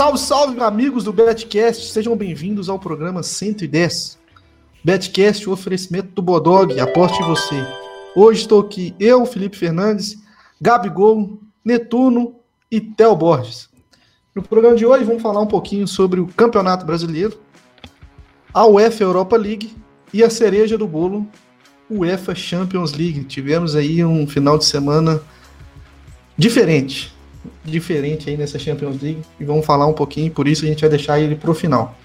Salve, salve, amigos do Betcast, sejam bem-vindos ao programa 110. Betcast, o oferecimento do Bodog, aposte em você. Hoje estou aqui, eu, Felipe Fernandes, Gabigol, Netuno e Theo Borges. No programa de hoje vamos falar um pouquinho sobre o Campeonato Brasileiro, a UEFA Europa League e a cereja do bolo, UEFA Champions League. Tivemos aí um final de semana diferente, diferente aí nessa Champions League e vamos falar um pouquinho, por isso a gente vai deixar ele para o final.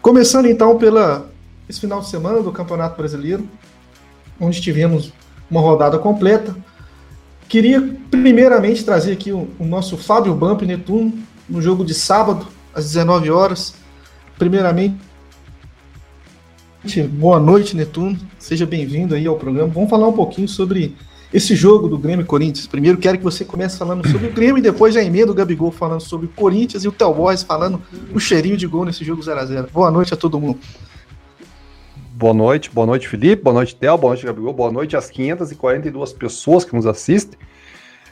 Começando então pela esse final de semana do Campeonato Brasileiro, onde tivemos uma rodada completa. Queria primeiramente trazer aqui o, o nosso Fábio Bump Netuno no jogo de sábado às 19 horas. Primeiramente, boa noite Netuno, seja bem-vindo aí ao programa. Vamos falar um pouquinho sobre esse jogo do Grêmio e Corinthians. Primeiro quero que você comece falando sobre o Grêmio e depois já emenda o Gabigol falando sobre o Corinthians e o Tel Boys falando o cheirinho de gol nesse jogo 0 a 0 Boa noite a todo mundo. Boa noite, boa noite Felipe, boa noite Tel, boa noite Gabigol, boa noite às 542 pessoas que nos assistem.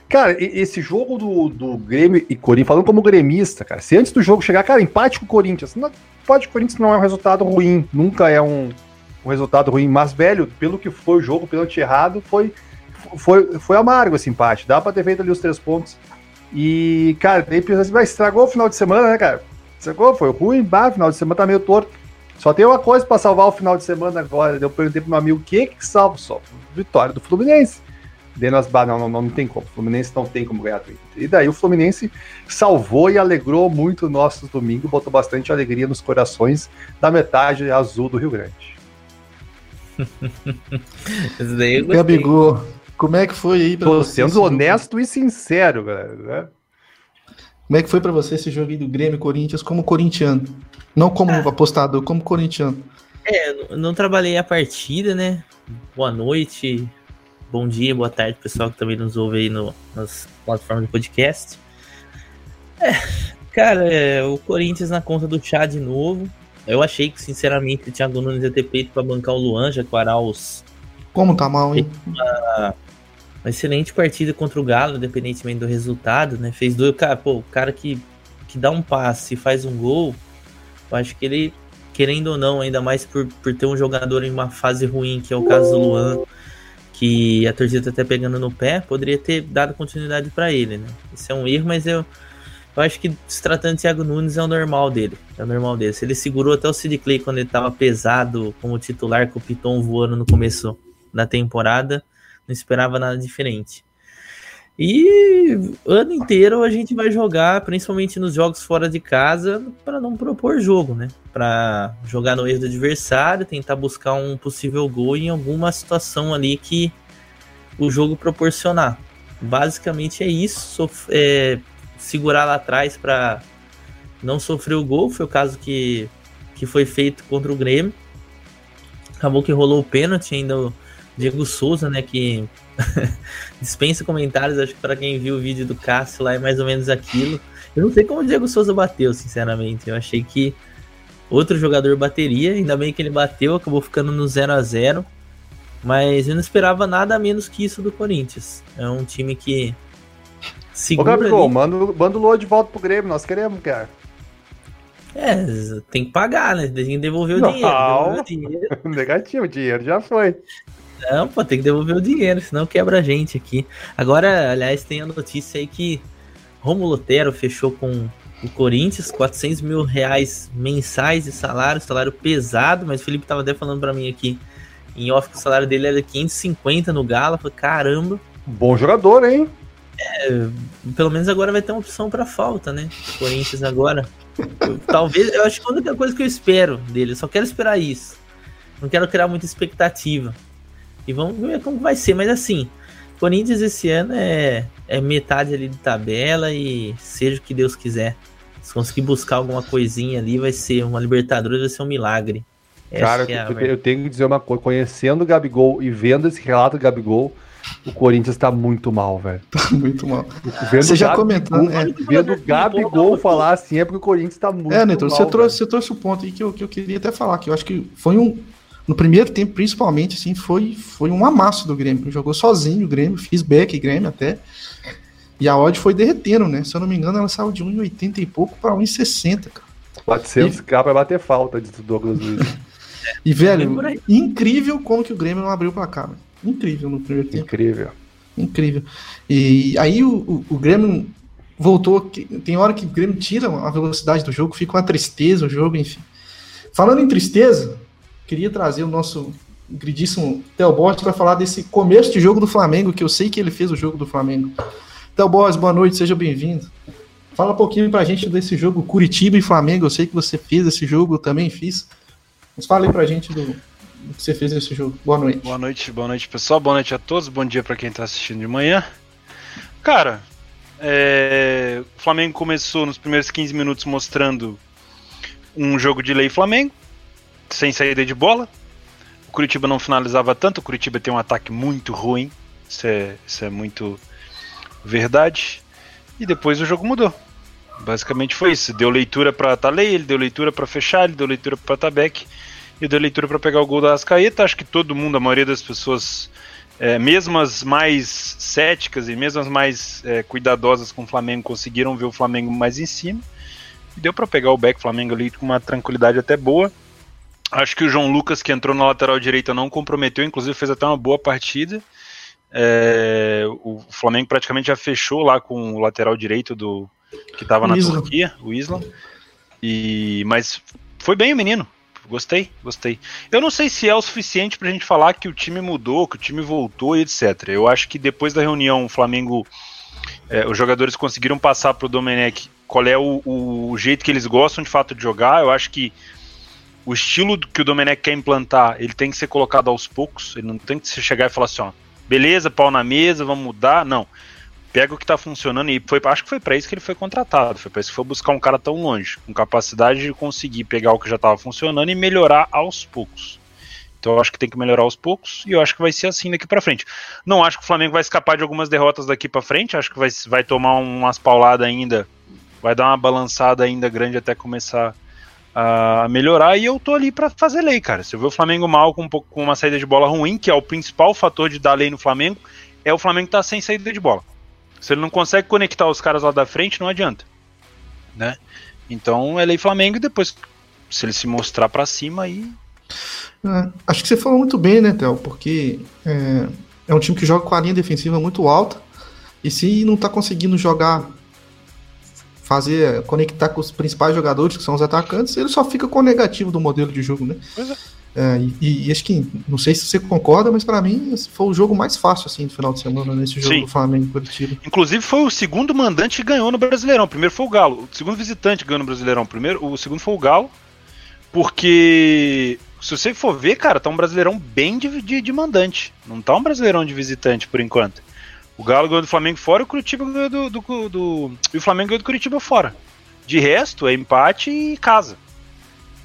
Cara, esse jogo do, do Grêmio e Corinthians, falando como gremista, cara, se antes do jogo chegar, cara, empate com o Corinthians, não, empate com o Corinthians não é um resultado ruim, nunca é um, um resultado ruim, mas, velho, pelo que foi o jogo, pelo errado, foi foi, foi amargo esse empate. Dá pra ter feito ali os três pontos. E, cara, daí pensa assim, mas estragou o final de semana, né, cara? Estragou, foi ruim, bah, final de semana tá meio torto. Só tem uma coisa para salvar o final de semana agora. Eu perguntei pro meu amigo o que que salva só? Vitória do Fluminense. Denas bah, não, não, não, tem como. O Fluminense não tem como ganhar do E daí o Fluminense salvou e alegrou muito o nosso domingo, botou bastante alegria nos corações da metade azul do Rio Grande. Isso daí eu Gabigol, como é que foi aí pra Tô você? sendo honesto e sincero, galera. Né? Como é que foi para você esse jogo aí do Grêmio Corinthians como corintiano? Não como ah. apostador, como corintiano. É, não trabalhei a partida, né? Boa noite, bom dia, boa tarde, pessoal que também nos ouve aí no, nas plataformas de podcast. É, cara, é, o Corinthians na conta do chá de novo. Eu achei que, sinceramente, o Thiago Nunes ia ter peito pra bancar o Luan, já que o Arauz. Como tá mal, hein? Uma, uma excelente partida contra o Galo, independentemente do resultado, né? Fez dois. Cara, pô, o cara que, que dá um passe e faz um gol, eu acho que ele, querendo ou não, ainda mais por, por ter um jogador em uma fase ruim, que é o caso do Luan, que a torcida tá até pegando no pé, poderia ter dado continuidade para ele, né? Isso é um erro, mas eu, eu acho que se tratando de Thiago Nunes é o normal dele. É o normal dele. Se ele segurou até o Sid Clay quando ele tava pesado como titular com o Piton voando no começo da temporada não esperava nada diferente. E ano inteiro a gente vai jogar, principalmente nos jogos fora de casa, para não propor jogo, né? Para jogar no erro do adversário, tentar buscar um possível gol em alguma situação ali que o jogo proporcionar. Basicamente é isso, é, segurar lá atrás para não sofrer o gol. Foi o caso que, que foi feito contra o Grêmio. Acabou que rolou o pênalti, ainda Diego Souza, né, que dispensa comentários, acho que para quem viu o vídeo do Cássio lá é mais ou menos aquilo. Eu não sei como o Diego Souza bateu, sinceramente. Eu achei que outro jogador bateria, ainda bem que ele bateu, acabou ficando no 0 a 0 Mas eu não esperava nada menos que isso do Corinthians. É um time que. Segura Ô, Gabriel, ali... manda, manda o Lua de volta pro Grêmio, nós queremos, cara. É, tem que pagar, né? Tem que devolver o não, dinheiro. Devolver o dinheiro. Negativo, o dinheiro já foi. Não, pô, tem que devolver o dinheiro, senão quebra a gente aqui. Agora, aliás, tem a notícia aí que Romulo Lotero fechou com o Corinthians, 400 mil reais mensais de salário, salário pesado, mas o Felipe tava até falando para mim aqui em off que o salário dele era 550 no Galo. Falei, caramba. Bom jogador, hein? É, pelo menos agora vai ter uma opção para falta, né? Corinthians agora. Eu, talvez, eu acho que a única coisa que eu espero dele, eu só quero esperar isso. Não quero criar muita expectativa. E vamos ver como vai ser. Mas assim, Corinthians esse ano é, é metade ali de tabela e seja o que Deus quiser. Se conseguir buscar alguma coisinha ali, vai ser uma Libertadores, vai ser um milagre. Essa Cara, é eu, eu, tenho que dizer uma coisa, conhecendo o Gabigol e vendo esse relato do Gabigol, o Corinthians tá muito mal, velho. Tá muito mal. Vendo você já comentou, né? Vendo o Gabigol falar assim, é porque o Corinthians tá muito é, Neto, mal. Você trouxe, você trouxe o ponto aí que eu, que eu queria até falar, que eu acho que foi um, no primeiro tempo, principalmente, assim, foi, foi um amasso do Grêmio. Jogou sozinho o Grêmio, fiz back Grêmio até. E a odd foi derretendo, né? Se eu não me engano, ela saiu de 1,80 e pouco para 1,60, cara. 400 e... k pra bater falta de Douglas Luiz. e, velho, incrível como que o Grêmio não abriu pra cá, Incrível no primeiro tempo. Incrível. Incrível. E aí o, o, o Grêmio voltou. Tem hora que o Grêmio tira a velocidade do jogo, fica uma tristeza o jogo, enfim. Falando em tristeza, queria trazer o nosso queridíssimo Theo para falar desse começo de jogo do Flamengo, que eu sei que ele fez o jogo do Flamengo. Theo boa noite, seja bem-vindo. Fala um pouquinho pra gente desse jogo Curitiba e Flamengo. Eu sei que você fez esse jogo, eu também fiz. Mas fala aí pra gente do, do que você fez nesse jogo. Boa noite. Boa noite, boa noite, pessoal. Boa noite a todos. Bom dia para quem tá assistindo de manhã. Cara, é... o Flamengo começou nos primeiros 15 minutos mostrando um jogo de lei Flamengo, sem saída de bola. O Curitiba não finalizava tanto, o Curitiba tem um ataque muito ruim. Isso é, isso é muito verdade. E depois o jogo mudou. Basicamente foi isso. Deu leitura para Talei, ele deu leitura para fechar, ele deu leitura para Tabeck e deu leitura para pegar o gol da Ascaeta. Acho que todo mundo, a maioria das pessoas, é, mesmo as mais céticas e mesmo as mais é, cuidadosas com o Flamengo, conseguiram ver o Flamengo mais em cima. E deu para pegar o back Flamengo ali com uma tranquilidade até boa. Acho que o João Lucas, que entrou na lateral direita, não comprometeu, inclusive fez até uma boa partida. É, o Flamengo praticamente já fechou lá com o lateral direito do que estava na Isla. Turquia, o Islam. E mas foi bem o menino. Gostei, gostei. Eu não sei se é o suficiente pra gente falar que o time mudou, que o time voltou e etc. Eu acho que depois da reunião, o Flamengo, é, os jogadores conseguiram passar pro Domenech qual é o, o, jeito que eles gostam de fato de jogar. Eu acho que o estilo que o Domenech quer implantar, ele tem que ser colocado aos poucos. Ele não tem que chegar e falar assim, ó, beleza, pau na mesa, vamos mudar. Não. Pega o que tá funcionando e foi, acho que foi para isso que ele foi contratado. Foi para isso que foi buscar um cara tão longe, com capacidade de conseguir pegar o que já estava funcionando e melhorar aos poucos. Então eu acho que tem que melhorar aos poucos e eu acho que vai ser assim daqui para frente. Não acho que o Flamengo vai escapar de algumas derrotas daqui para frente, acho que vai, vai tomar umas pauladas ainda, vai dar uma balançada ainda grande até começar a melhorar e eu tô ali para fazer lei, cara. Se eu ver o Flamengo mal com, um pouco, com uma saída de bola ruim, que é o principal fator de dar lei no Flamengo, é o Flamengo tá sem saída de bola. Se ele não consegue conectar os caras lá da frente, não adianta, né? Então é lei Flamengo e depois se ele se mostrar para cima aí é, acho que você falou muito bem, né, Théo? Porque é, é um time que joga com a linha defensiva muito alta e se não tá conseguindo jogar fazer, conectar com os principais jogadores, que são os atacantes, ele só fica com o negativo do modelo de jogo, né? Pois é. É, e, e, acho que, não sei se você concorda, mas para mim foi o jogo mais fácil assim do final de semana nesse jogo Sim. do Flamengo Curitiba. Inclusive foi o segundo mandante que ganhou no Brasileirão. O primeiro foi o Galo. O segundo visitante ganhou no Brasileirão. O, primeiro, o segundo foi o Galo. Porque se você for ver, cara, tá um Brasileirão bem de, de, de mandante. Não tá um Brasileirão de visitante por enquanto. O Galo ganhou do Flamengo fora e o Curitiba ganhou do, do, do, E o Flamengo ganhou do Curitiba fora. De resto, é empate e casa.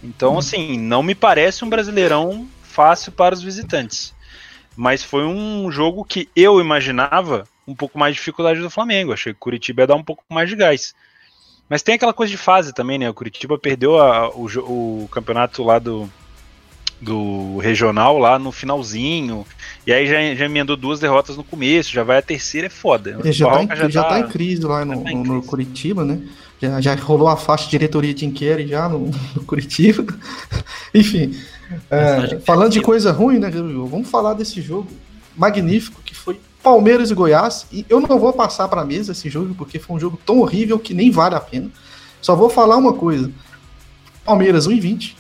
Então, hum. assim, não me parece um brasileirão fácil para os visitantes. Mas foi um jogo que eu imaginava um pouco mais de dificuldade do Flamengo. Achei que o Curitiba ia dar um pouco mais de gás. Mas tem aquela coisa de fase também, né? O Curitiba perdeu a, o, o campeonato lá do, do regional lá no finalzinho. E aí já, já emendou duas derrotas no começo, já vai a terceira, é foda. Ele já, tá em, já, já tá, tá, em crise lá no, tá no Curitiba, né? Já, já rolou a faixa de diretoria de inquérito já no, no Curitiba. Enfim, é, falando de coisa ruim, né, vamos falar desse jogo magnífico que foi Palmeiras e Goiás. E eu não vou passar para a mesa esse jogo porque foi um jogo tão horrível que nem vale a pena. Só vou falar uma coisa: Palmeiras 1,20,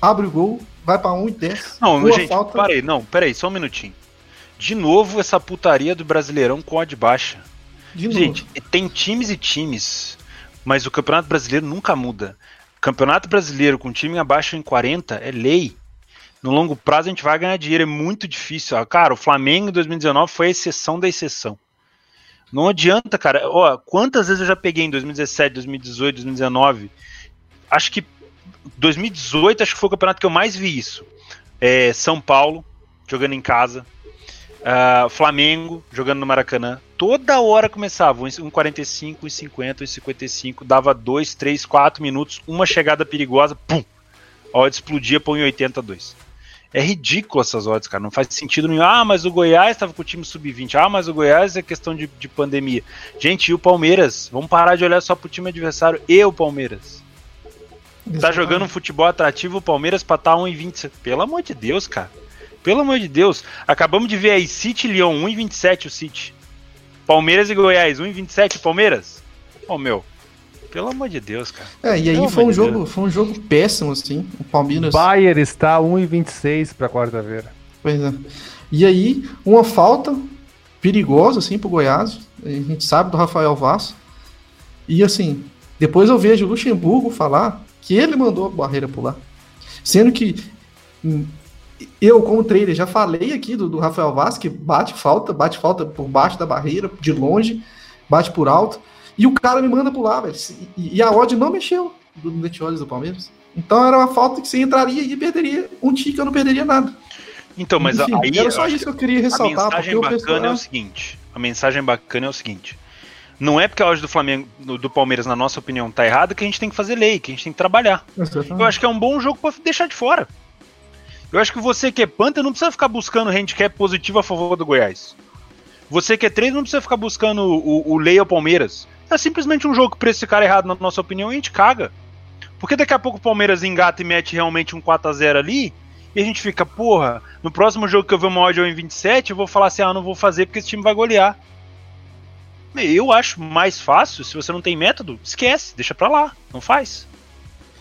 abre o gol, vai pra 1 e 10. Não, gente, falta... parei, não, peraí, só um minutinho. De novo essa putaria do Brasileirão com odd baixa. De gente, novo. tem times e times, mas o Campeonato Brasileiro nunca muda. Campeonato Brasileiro com time abaixo em 40 é lei. No longo prazo a gente vai ganhar dinheiro, é muito difícil. Ah, cara, o Flamengo em 2019 foi a exceção da exceção. Não adianta, cara. Ó, quantas vezes eu já peguei em 2017, 2018, 2019? Acho que 2018 acho que foi o campeonato que eu mais vi isso. É, São Paulo, jogando em casa. Uh, Flamengo, jogando no Maracanã. Toda hora começava, 1,45, 1,50, 1,55, dava 2, 3, 4 minutos, uma chegada perigosa, pum! A hora explodia para 1,82. É ridículo essas odds, cara. Não faz sentido nenhum. Ah, mas o Goiás estava com o time sub-20. Ah, mas o Goiás é questão de, de pandemia. Gente, e o Palmeiras? Vamos parar de olhar só pro time adversário e o Palmeiras. Tá jogando um futebol atrativo o Palmeiras pra estar tá 1,20. Pelo amor de Deus, cara. Pelo amor de Deus. Acabamos de ver aí City e Lyon, 1,27 o City. Palmeiras e Goiás, 1,27 Palmeiras. Ô, oh, meu. Pelo amor de Deus, cara. É, e aí foi um, jogo, foi um jogo péssimo, assim. O Palmeiras. Bayer está 1,26 para quarta-feira. Pois é. E aí, uma falta perigosa, assim, pro Goiás. A gente sabe do Rafael Vaz. E assim, depois eu vejo o Luxemburgo falar que ele mandou a barreira pular. Sendo que hum, eu, como trader, já falei aqui do, do Rafael Vaz que bate falta, bate falta por baixo da barreira, de longe, bate por alto. E o cara me manda pular, velho. E, e a odd não mexeu do net do Palmeiras. Então era uma falta que você entraria e perderia um tique, eu não perderia nada. Então, mas Enfim, aí. Era só isso que eu queria ressaltar. A mensagem bacana pessoal... é o seguinte: a mensagem bacana é o seguinte. Não é porque a odd do Flamengo, do Palmeiras, na nossa opinião, tá errada que a gente tem que fazer lei, que a gente tem que trabalhar. Exatamente. Eu acho que é um bom jogo para deixar de fora. Eu acho que você que é Panther não precisa ficar buscando handicap positivo a favor do Goiás. Você que é trade não precisa ficar buscando o, o lei ao Palmeiras. É simplesmente um jogo que pra esse cara errado, na nossa opinião, e a gente caga. Porque daqui a pouco o Palmeiras engata e mete realmente um 4x0 ali, e a gente fica, porra, no próximo jogo que eu ver uma odd em 27, eu vou falar assim, ah, não vou fazer porque esse time vai golear. Eu acho mais fácil, se você não tem método, esquece, deixa pra lá, não faz.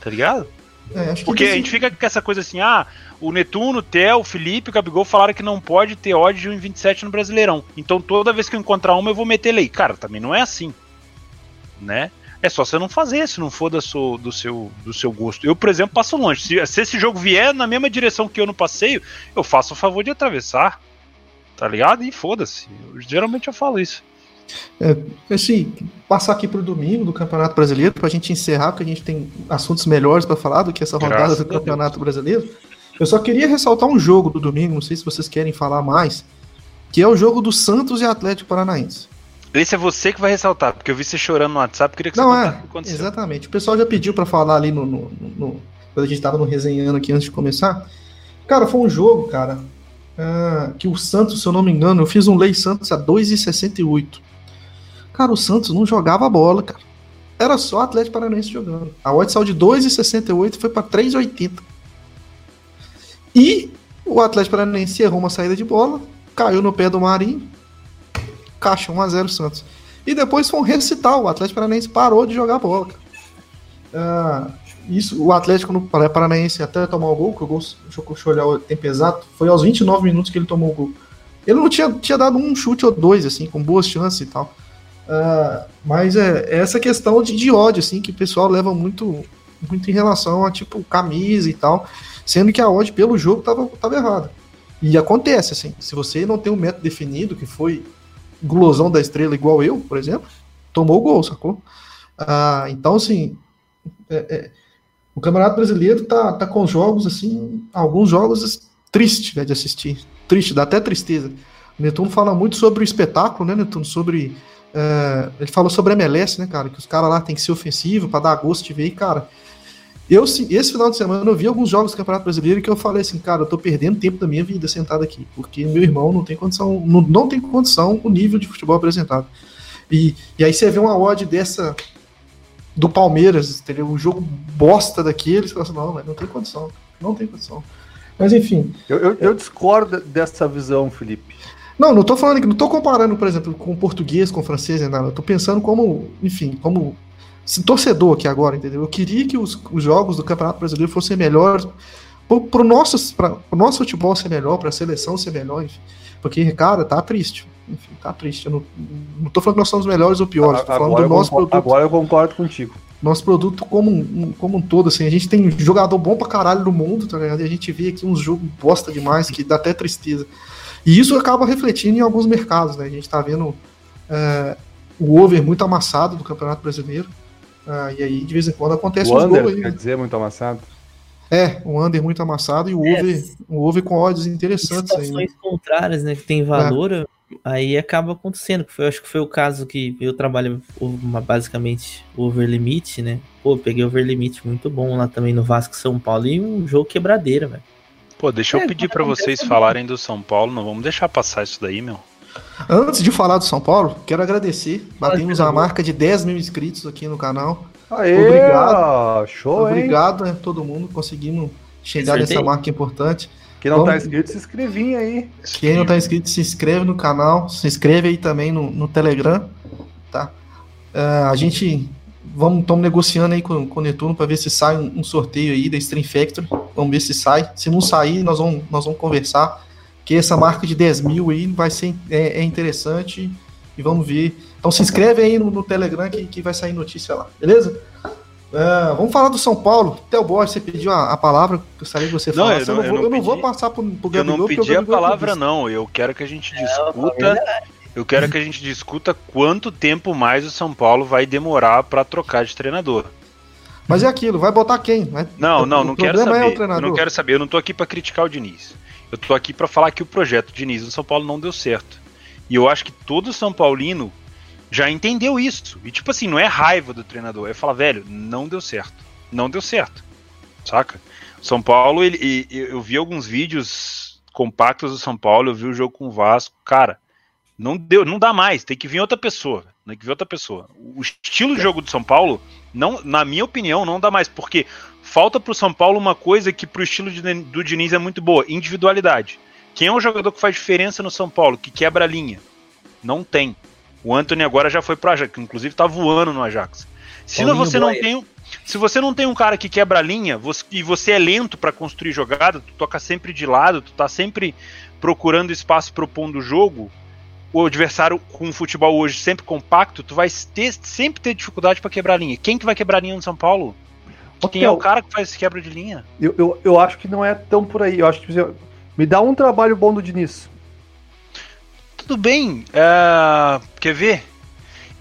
Tá ligado? É, porque a gente fica com essa coisa assim, ah, o Netuno, o Theo, o Felipe, o Gabigol falaram que não pode ter odd de 1,27 no Brasileirão. Então toda vez que eu encontrar uma eu vou meter lei. Cara, também não é assim né? É só você não fazer, se não for do seu, do seu, do seu gosto. Eu, por exemplo, passo longe. Se, se esse jogo vier na mesma direção que eu no passeio, eu faço o favor de atravessar. Tá ligado? E foda-se. Geralmente eu falo isso. É, assim, passar aqui pro domingo do Campeonato Brasileiro, pra gente encerrar, porque a gente tem assuntos melhores para falar do que essa rodada Graças do Campeonato Brasileiro. Eu só queria ressaltar um jogo do domingo, não sei se vocês querem falar mais, que é o jogo do Santos e Atlético Paranaense. Esse é você que vai ressaltar, porque eu vi você chorando no WhatsApp, queria que você Não, é, exatamente. O pessoal já pediu para falar ali no, no, no, Quando a gente tava no resenhando aqui antes de começar. Cara, foi um jogo, cara, uh, que o Santos, se eu não me engano, eu fiz um Lei Santos a 2,68. Cara, o Santos não jogava bola, cara. Era só Atlético Paranaense jogando. A odd saiu de 2,68 foi para 3,80. E o Atlético Paranaense errou uma saída de bola, caiu no pé do Marinho, caixa, 1x0 Santos. E depois foi um recital, o Atlético Paranaense parou de jogar bola. Uh, isso, o Atlético no Paranaense até tomar o gol, que o gol, deixa eu olhar o tempo exato, foi aos 29 minutos que ele tomou o gol. Ele não tinha, tinha dado um chute ou dois, assim, com boas chances e tal. Uh, mas é, é, essa questão de, de, ódio, assim, que o pessoal leva muito, muito em relação a, tipo, camisa e tal, sendo que a ódio pelo jogo tava, tava errada. E acontece, assim, se você não tem um método definido, que foi glosão da estrela igual eu, por exemplo, tomou o gol, sacou? Ah, então, assim, é, é, o Campeonato Brasileiro tá, tá com jogos, assim, alguns jogos tristes né, de assistir. Triste, dá até tristeza. O Netuno fala muito sobre o espetáculo, né, Netuno? Sobre. É, ele falou sobre a MLS, né, cara? Que os caras lá tem que ser ofensivo para dar gosto de ver. E, cara, eu, esse final de semana, eu vi alguns jogos do Campeonato Brasileiro que eu falei assim, cara, eu tô perdendo tempo da minha vida sentado aqui, porque meu irmão não tem condição, não, não tem condição o nível de futebol apresentado. E, e aí você vê uma odd dessa do Palmeiras, entendeu? Um jogo bosta daqueles, você fala assim, não, não tem condição, não tem condição. Mas enfim. Eu, eu, eu discordo dessa visão, Felipe. Não, não tô falando que não tô comparando, por exemplo, com português, com francês, nada. Eu tô pensando como, enfim, como torcedor aqui agora, entendeu? Eu queria que os, os jogos do Campeonato Brasileiro fossem melhores para o nosso, nosso futebol ser melhor, para a seleção ser melhor, enfim. Porque, cara, tá triste. Enfim, tá triste. Eu não, não tô falando que nós somos melhores ou piores, tô falando agora do nosso concordo, produto. Agora eu concordo contigo. Nosso produto como um, como um todo, assim, a gente tem jogador bom pra caralho no mundo, tá ligado? E a gente vê aqui uns jogos bosta demais, que dá até tristeza. E isso acaba refletindo em alguns mercados, né? A gente tá vendo é, o over muito amassado do Campeonato Brasileiro. Ah, e aí, de vez em quando, acontece o uns gols aí. Quer dizer, muito amassado? É, um under muito amassado e o é, over, o over com odds interessantes. Situações aí, né? contrárias, né? Que tem valor, é. aí acaba acontecendo. Foi, acho que foi o caso que eu trabalho basicamente over limite, né? Pô, peguei over limite muito bom lá também no Vasco São Paulo e um jogo quebradeira, velho. Pô, deixa eu É, pedir pra acontece vocês falarem do São Paulo, não vamos deixar passar isso daí, meu. Antes de falar do São Paulo, quero agradecer. Batemos a marca de 10 mil inscritos aqui no canal. Aê, Obrigado. Show, hein? Obrigado a todo mundo. Conseguimos chegar Sorteio? nessa marca importante. Quem não tá Vamos- inscrito, se inscrevinha aí. Quem não tá inscrito, se inscreve no canal. Se inscreve aí também no, no Telegram. Tá? Ah, a gente. Vamos, estamos negociando aí com, com o Netuno para ver se sai um, um sorteio aí da Stream Factory. Vamos ver se sai. Se não sair, nós vamos, nós vamos conversar. Que essa marca de 10 mil aí vai ser é, é interessante. E vamos ver. Então se inscreve aí no, no Telegram que, que vai sair notícia lá, beleza? Ah, vamos falar do São Paulo. Theo Borges, você pediu a, a palavra. Gostaria que você Não, falasse. eu Eu não- não, eu vou, não eu não vou pedi. passar pro, pro Eu Gabigol, não porque o pedi a é palavra, não. Eu quero que a gente É discuta. Eu quero que a gente discuta quanto tempo mais o São Paulo vai demorar pra trocar de treinador. Mas é aquilo, vai botar quem? Vai- Não, o- não, o não quero problema saber. É o treinador. não quero saber. Eu não tô aqui pra criticar o Diniz. Eu tô aqui pra falar que o projeto Diniz no São Paulo não deu certo. E eu acho que todo São Paulino já entendeu isso. E tipo assim, não é raiva do treinador, é falar, velho, não deu certo. Não deu certo. Saca? São Paulo, ele, eu vi alguns vídeos compactos do São Paulo, eu vi o jogo com o Vasco, cara, não deu, não dá mais, tem que vir outra pessoa, tem que vir outra pessoa. O estilo de jogo do São Paulo, não, na minha opinião, não dá mais, porque falta pro São Paulo uma coisa que pro estilo de- do Diniz é muito boa, individualidade. Quem é o jogador que faz diferença no São Paulo, que quebra a linha? Não tem. O Anthony agora já foi pro Ajax, inclusive tá voando no Ajax. Se Paulinho você não Boia. tem, um- se você não tem um cara que quebra a linha você- e você é lento pra construir jogada, tu toca sempre de lado, tu tá sempre procurando espaço propondo o jogo, o adversário com o futebol hoje sempre compacto, tu vai ter, sempre ter dificuldade pra quebrar a linha. Quem que vai quebrar a linha no São Paulo? Quem é o cara que faz esse quebra de linha? Eu, eu, eu acho que não é tão por aí. Eu acho que me dá um trabalho bom do Diniz. Tudo bem, é, quer ver?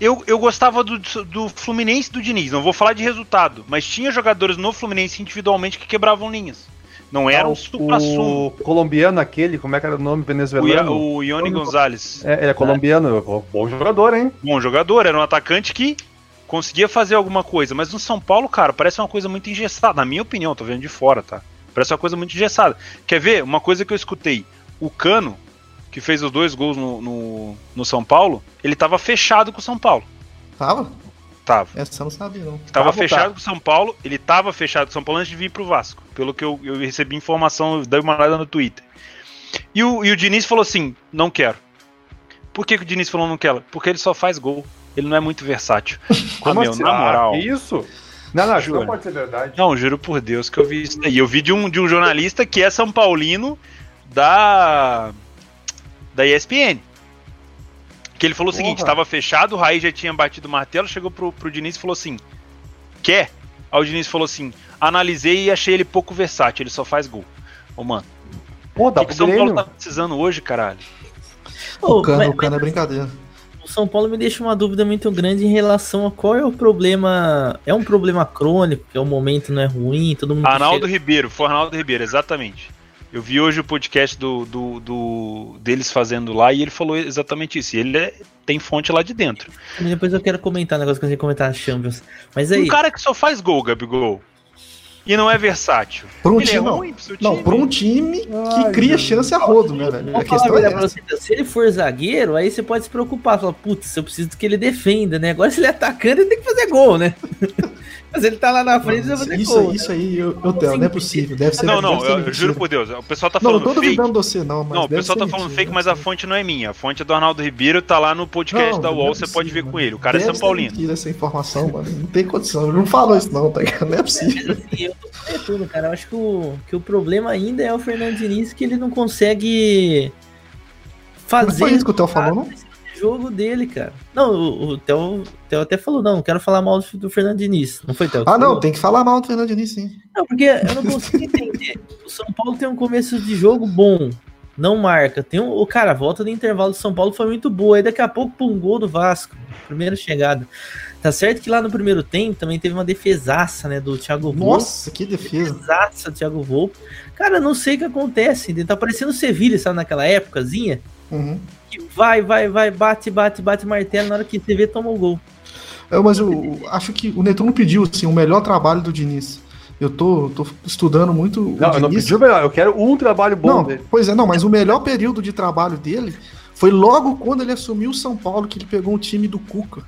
Eu, eu gostava do, do Fluminense do Diniz, não vou falar de resultado, mas tinha jogadores no Fluminense individualmente que quebravam linhas. Não era um o, supra-sumo. o colombiano aquele, como é que era o nome venezuelano? o Ione Gonzalez. É, ele é colombiano, bom jogador, hein? Bom jogador, era um atacante que conseguia fazer alguma coisa, mas no São Paulo, cara, parece uma coisa muito engessada, na minha opinião, tô vendo de fora, tá? Parece uma coisa muito engessada. Quer ver? Uma coisa que eu escutei, o Cano, que fez os dois gols no, no, no São Paulo, ele tava fechado com o São Paulo. Tava? Tava. Essa eu não sabia, não. Tava Tava, fechado tá. com o São Paulo, ele tava fechado com o São Paulo antes de vir pro Vasco. Pelo que eu, eu recebi informação, eu dei uma olhada no Twitter. E o, e o Diniz falou assim: não quero. Por que, que o Diniz falou não quero? Porque ele só faz gol. Ele não é muito versátil. ah, meu, assim? na moral. Ah, isso? Não, não, acho que Jura? não pode ser verdade. Não, juro por Deus que eu vi isso daí. Eu vi de um, de um jornalista que é São Paulino da. da ESPN. Que ele falou o seguinte: Porra. estava fechado, o Raí já tinha batido o martelo, chegou pro, pro Diniz e falou assim: quer? Aí o Diniz falou assim: analisei e achei ele pouco versátil, ele só faz gol. Ô, mano, Pô, o dá que, que o São Paulo tá precisando hoje, caralho? O Ô, cano, mas- o cano é brincadeira. O São Paulo me deixa uma dúvida muito grande em relação a qual é o problema. É um problema crônico, que é o momento não é ruim, todo mundo. Arnaldo chega- Ribeiro, foi Arnaldo Ribeiro, exatamente. Eu vi hoje o podcast do, do, do- deles fazendo lá e ele falou exatamente isso. Ele é- tem fonte lá de dentro. Depois eu quero comentar um negócio que eu que comentar na Champions. Mas aí. Um cara que só faz gol, Gabigol. E não é versátil. Por um ele time, é não. ruim. Não, um time que Ai, cria Jesus. chance a rodo, né, velho? A questão é você, Se ele for zagueiro, aí você pode se preocupar. Falar, putz, eu preciso que ele defenda, né? Agora, se ele é atacante, ele tem que fazer gol, né? Mas ele tá lá na frente, vai fazer Isso, gol. isso aí, eu, eu tenho, não é possível. Deve ser Não, não, eu, eu juro por Deus. O pessoal tá Não, não falando tô duvidando você, não. Mas Não, o pessoal tá falando mentira, fake, mas a fonte não é minha. A fonte é do Arnaldo Ribeiro, tá lá no podcast Não, da UOL, é você pode ver possível, com ele. O cara é Deve São ser Paulino. mentira essa informação, mano. Não tem condição. Ele não falou isso, não, tá ligado? Não é possível. Eu tô tudo, cara. Eu acho que o, que o problema ainda é o Fernando Diniz, que ele não consegue Não fazer foi isso que o Theo falou, não? o jogo dele, cara. Não, o, o Theo, Theo até falou, não, não quero falar mal do, do Fernando Diniz. Não foi, Theo? Ah, não, tem que falar mal do Fernando Diniz, sim. Não, porque eu não consigo entender. O São Paulo tem um começo de jogo bom, não marca. Tem um, o cara, a volta do intervalo do São Paulo foi muito boa. Aí daqui a pouco, pum, gol do Vasco. Primeira chegada. Tá certo que lá no primeiro tempo também teve uma defesaça, né, do Thiago Volpe. Nossa, que defesa. Defesaça do Thiago Volpe. Cara, não sei o que acontece. Tá parecendo o Sevilha, sabe, naquela épocazinha. Uhum. Que vai, vai, vai, bate, bate, bate martelo. Na hora que você vê, toma o gol. É, mas eu acho que o Netuno pediu assim, o melhor trabalho do Diniz. Eu tô, tô estudando muito. o Não, eu não pedi o melhor, eu quero um trabalho bom Não, dele. pois é, não, mas o melhor período de trabalho dele foi logo quando ele assumiu o São Paulo, que ele pegou um time do Cuca.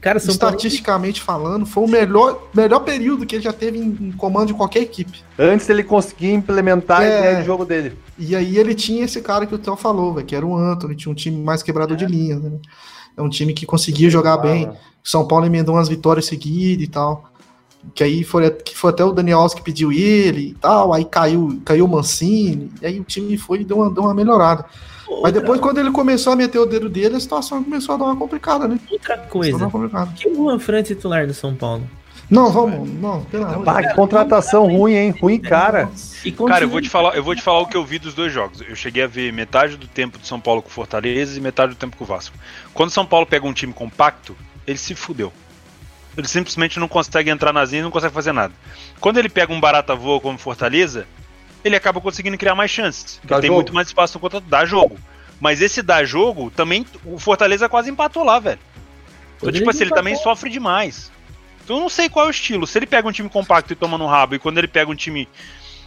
Cara, São Paulo Estatisticamente falando, foi o melhor, melhor período que ele já teve em, em comando de qualquer equipe. Antes dele conseguir implementar a É. ideia de jogo dele. E aí ele tinha esse cara que o Theo falou, velho, que era o Anthony, tinha um time mais quebrador de linha, né? É um time que conseguia jogar bem. São Paulo emendou umas vitórias seguidas e tal. Que aí foi, que foi até o Daniel Alves que pediu ele e tal. Aí caiu, caiu o Mancini. E aí o time foi e deu uma, deu uma melhorada. Mas depois, quando ele começou a meter o dedo dele, a situação começou a dar uma complicada, né? outra coisa. Que o Juan Fran é titular do São Paulo. Não, vamos, não, pelo amor Bah, que contratação ruim, hein? Ruim, cara. Cara, eu vou te falar, eu vou te falar o que eu vi dos dois jogos. Eu cheguei a ver metade do tempo do São Paulo com o Fortaleza e metade do tempo com o Vasco. Quando o São Paulo pega um time compacto, ele se fudeu. Ele simplesmente não consegue entrar nas linhas, não consegue fazer nada. Quando ele pega um barata voa como Fortaleza, ele acaba conseguindo criar mais chances. Porque Dá tem jogo. muito mais espaço no contra dá jogo. Mas esse dá jogo, também o Fortaleza quase empatou lá, velho. Então, tipo assim, ele também sofre demais. Então eu não sei qual é o estilo. Se ele pega um time compacto e toma no rabo, e quando ele pega um time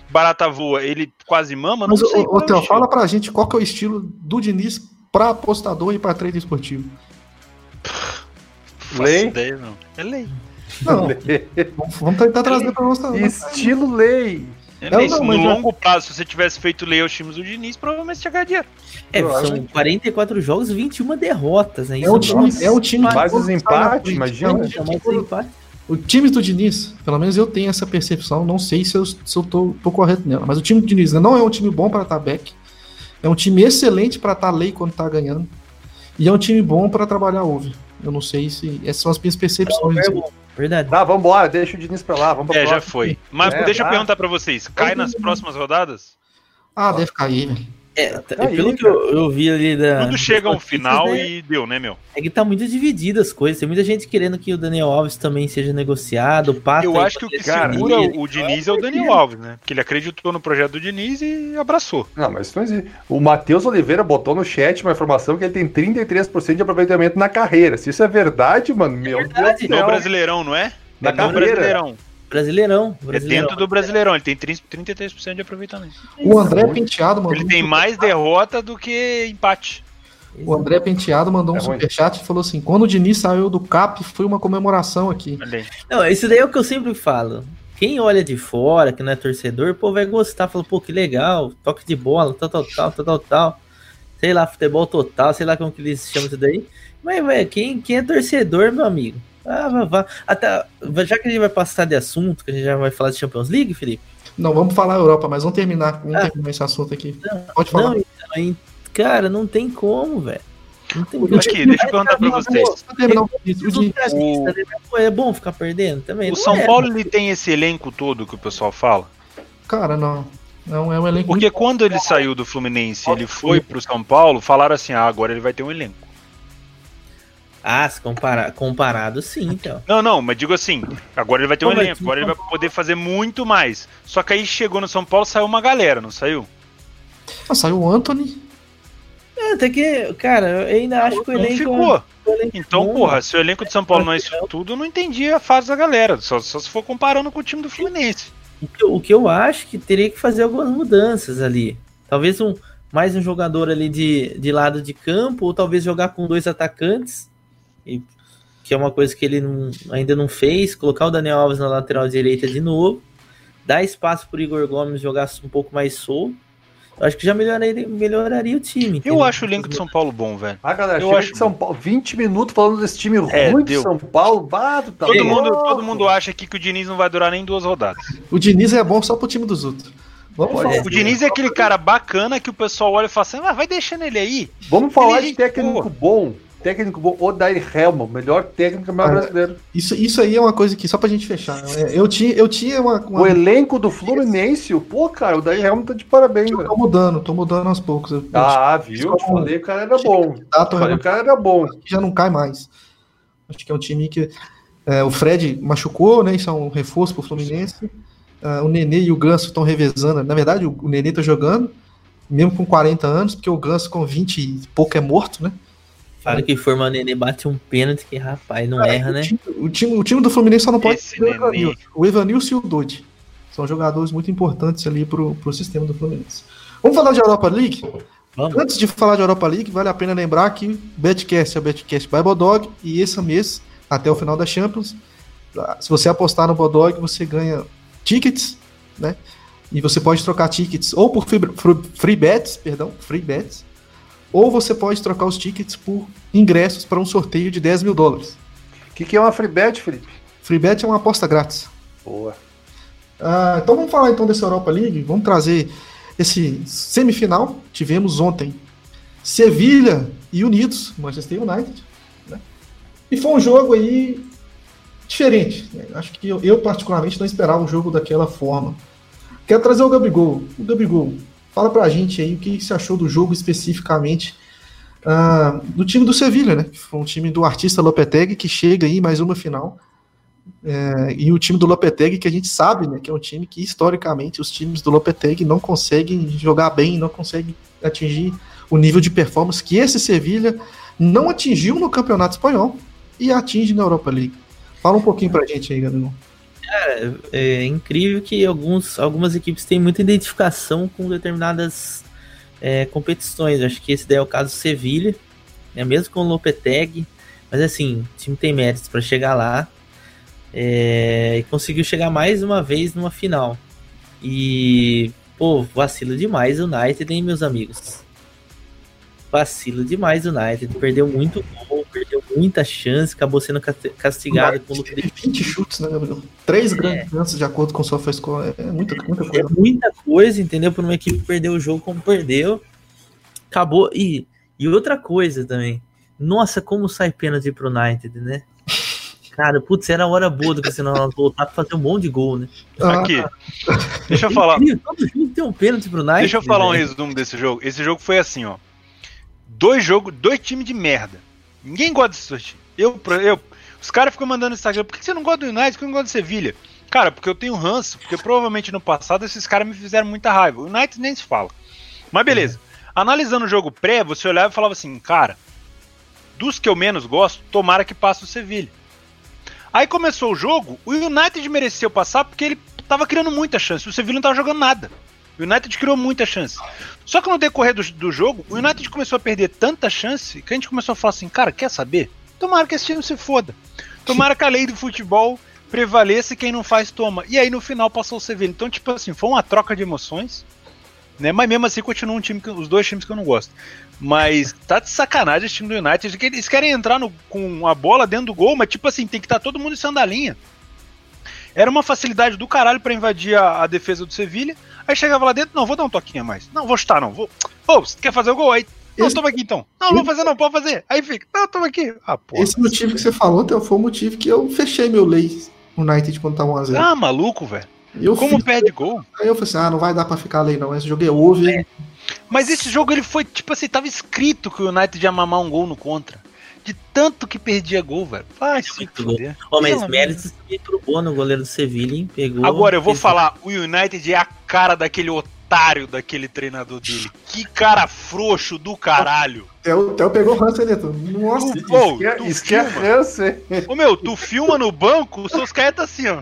barata voa, ele quase mama, não Mas, sei ô, é fala pra gente qual que é o estilo do Diniz pra apostador e pra trader esportivo. Lei? ideia, não. É lei. Não, vamos- tentar trazer pra nossa. Estilo lei. É Não, não, mas no já- longo prazo, se você tivesse feito lei aos times do Diniz, provavelmente você ia ganhar dinheiro. É, são 44 jogos, 21 derrotas, né? É um time, Nossa, é um time mais os imagina. É É time mais que- um empate. O time do Diniz, pelo menos eu tenho essa percepção, não sei se eu, se eu tô, tô correto nela, mas o time do Diniz não é um time bom para estar back, é um time excelente para estar lei quando tá ganhando, e é um time bom para trabalhar over. Eu não sei se essas são as minhas percepções. É Verdade. Tá, vambora, deixa o Diniz pra lá, vamos pra É, já próxima. foi. Mas É, deixa eu perguntar pra vocês: cai nas próximas rodadas? Ah, deve cair, velho. É, Tá aí, pelo que cara. eu, eu vi ali da. Tudo chega a um das notícias, final né, e deu, né, meu? É que tá muito dividido as coisas. Tem muita gente querendo que o Daniel Alves também seja negociado. O Pato Eu acho que o que ser segura o Diniz é o Daniel Alves, né? Porque ele acreditou no projeto do Diniz e abraçou. Não, mas isso não existe. O Matheus Oliveira botou no chat uma informação que ele tem 33% de aproveitamento na carreira. Se isso é verdade, mano, meu verdade. Deus No. Brasileirão, não é? Na é no carreira. Brasileirão. Brasileirão. É Brasileirão. dentro do Brasileirão. Ele tem 30 33% de aproveitamento. O André Penteado mandou Ele um tem mais derrota do que empate. O André Penteado mandou um É ruim. superchat e falou assim: quando o Diniz saiu do CAP, foi uma comemoração aqui. Não, isso daí é o que eu sempre falo. Quem olha de fora, que não é torcedor, pô, vai gostar. Fala, pô, que legal, toque de bola, tal, tal, tal, tal, tal, tal. Sei lá, futebol total, sei lá como que eles chamam isso daí. Mas, velho, quem, quem é torcedor, meu amigo? Ah, vá, vá. Até, já que a gente vai passar de assunto, que a gente já vai falar de Champions League, Felipe. Não, vamos falar Europa, mas vamos terminar, vamos Ah. terminar esse assunto aqui. Não, Pode falar. Não, então, cara, não tem como, velho. Não tem como. Aqui, deixa eu perguntar pra vocês. O? Pô, É bom ficar perdendo também. O não São é, Paulo ele tem esse elenco todo que o pessoal fala. Cara, não. Não é um elenco Porque quando ele saiu do Fluminense e ele foi pro São Paulo, falaram assim: ah, agora ele vai ter um elenco. Ah, se comparar, comparado, sim, então. Não, não, mas digo assim, agora ele vai ter um mas elenco, agora ele vai poder fazer muito mais. Só que aí chegou no São Paulo, saiu uma galera, não saiu? Ah, saiu o Anthony. É, até que, cara, eu ainda acho que o Não elenco. ficou. é Então, porra, se o elenco de São Paulo não é isso tudo, eu não entendi a fase da galera. Só, só se for comparando com o time do Fluminense. O que, eu- o que eu acho que teria que fazer algumas mudanças ali. Talvez um mais um jogador ali de, de lado de campo, ou talvez jogar com dois atacantes, e- que é uma coisa que ele não- ainda não fez. Colocar o Daniel Alves na lateral direita de novo, dar espaço pro Igor Gomes jogar um pouco mais solto. Eu acho que já melhoraria, melhoraria o time. Eu entendeu? acho o elenco de São Paulo bom, velho. Ah, galera, Eu acho- de São Paulo. 20 minutos falando desse time É, ruim de deu. São Paulo. Tu tá Todo louco. mundo, todo mundo acha aqui que o Diniz não vai durar nem duas rodadas. O Diniz é bom só pro time dos outros. Vamos falar. O Diniz é aquele cara bacana que o pessoal olha e fala assim: ah, vai deixando ele aí. Vamos falar Ele- de técnico pô. bom. Técnico bom. O Dair Helman, melhor técnico maior Ah, brasileiro. Isso, isso aí é uma coisa que, só pra gente fechar. é, Eu tinha, eu tinha uma. uma O elenco do Fluminense, pô, cara, o Dair Helman tá de parabéns, eu velho. tô mudando, tô mudando aos poucos. Eu, Ah, viu? Te falei, o cara era bom. tá, tô Falei, o cara era bom. já não cai mais. Acho que é um time que. é, o Fred machucou, né? Isso é um reforço pro Fluminense. Ah, o Nenê e o Ganso estão revezando. Na verdade, o, o Nenê tá jogando, mesmo com 40 anos, porque o Ganso com 20 e pouco é morto, né? Fala que forma Nenê bate um pênalti que, rapaz, não erra, o, né? time, o, time, o time do Fluminense só não pode Esse ter o Nenê. Evanilson. O Evanilson e o Dodi. São jogadores muito importantes ali para o sistema do Fluminense. Vamos falar de Europa League? Vamos. Antes de falar de Europa League, vale a pena lembrar que Betcast é o Betcast by Bodog e esse mês, até o final da Champions, se você apostar no Bodog, você ganha tickets, né? E você pode trocar tickets ou por free, free bets, perdão, free bets, ou você pode trocar os tickets por ingressos para um sorteio de 10 mil dólares. O que, que, é uma free bet, Felipe? Free bet é uma aposta grátis. Boa. Ah, então vamos falar então dessa Europa League. Vamos trazer esse semifinal. Tivemos ontem Sevilha e Unidos, Manchester United. Né? E foi um jogo aí diferente. Né? Acho que eu, eu, particularmente não esperava um jogo daquela forma. Quero trazer o Gabigol. O Gabigol, fala pra gente aí o que você achou do jogo especificamente uh, do time do Sevilha, né? Foi um time do artista Lopetegui que chega aí mais uma final. É, e o time do Lopetegui, que a gente sabe, né, que é um time que historicamente os times do Lopetegui não conseguem jogar bem, não conseguem atingir o nível de performance que esse Sevilha não atingiu no Campeonato Espanhol e atinge na Europa League. Fala um pouquinho pra gente aí, Gabriel. Cara, é incrível que alguns, algumas equipes têm muita identificação com determinadas é, competições. Acho que esse daí é o caso do Sevilha, né, mesmo com o Lopetegui. Mas assim, o time tem méritos para chegar lá. É, e conseguiu chegar mais uma vez numa final. E, pô, vacilo demais o United, hein, meus amigos? Vacilo demais o United. Perdeu muito gol, muita chance, acabou sendo castigado com o Luke 20 chutes, né, Gabriel? Três é. grandes chances de acordo com o SofaScore. É muita, muita coisa. É muita coisa, entendeu? Por uma equipe perder o jogo como perdeu. Acabou. E, e outra coisa também. Nossa, como sai pênalti pro United, né? Cara, putz, era a hora boa do Cristiano Ronaldo voltar pra fazer um monte de gol, né? Aqui, deixa eu falar. Todo jogo tem um pênalti pro United. Deixa eu falar um resumo desse jogo. Esse jogo foi assim, ó. Dois jogos, dois times de merda. Ninguém gosta desse sorteio. Eu, eu, os caras ficam mandando no Instagram, por que você não gosta do United? Por que não gosta do Sevilha? Cara, porque eu tenho ranço, porque provavelmente no passado esses caras me fizeram muita raiva. O United nem se fala. Mas beleza. Analisando o jogo pré, você olhava e falava assim, cara, dos que eu menos gosto, tomara que passe o Sevilha. Aí começou o jogo, o United mereceu passar porque ele tava criando muita chance. O Sevilla não tava jogando nada. O United criou muita chance. Só que no decorrer do, do jogo, o United começou a perder tanta chance que a gente começou a falar assim: cara, quer saber? Tomara que esse time se foda. Tomara que a lei do futebol prevaleça e quem não faz toma. E aí no final passou o Sevilla. Então, tipo assim, foi uma troca de emoções. Né? Mas mesmo assim continua um time que, os dois times que eu não gosto. Mas tá de sacanagem esse time do United. Eles querem entrar no, com a bola dentro do gol, mas tipo assim, tem que estar tá todo mundo em sandalinha. Era uma facilidade do caralho para invadir a, a, defesa do Sevilha. Aí chegava lá dentro, não, vou dar um toquinho a mais. Não, vou chutar, não. Vou. Ô, você quer fazer o gol? Aí. Não, esse... toma aqui então. Não, não vou fazer, não, pode fazer. Aí fica, não, toma aqui. Ah, porra, Esse motivo que você falou foi o motivo que eu fechei meu lei United quando tá 1x0. Ah, maluco, velho. Como fiz, perde gol? Aí eu falei assim: ah, não vai dar pra ficar lei não. Esse jogo é over. É. Mas esse jogo ele foi, tipo assim, tava escrito que o United ia mamar um gol no contra. De tanto que perdia gol, velho. Vai se fuder. Oh, mas méritos também pro Bono, goleiro do Sevilha, hein? Pegou. Agora eu vou falar, o United é a cara daquele otário daquele treinador dele. Que cara frouxo do caralho. O Theo pegou o Hansen, Neto. Nossa, tu, pô, tu filma. Ô meu, tu filma no banco, os seus caras tá assim, ó.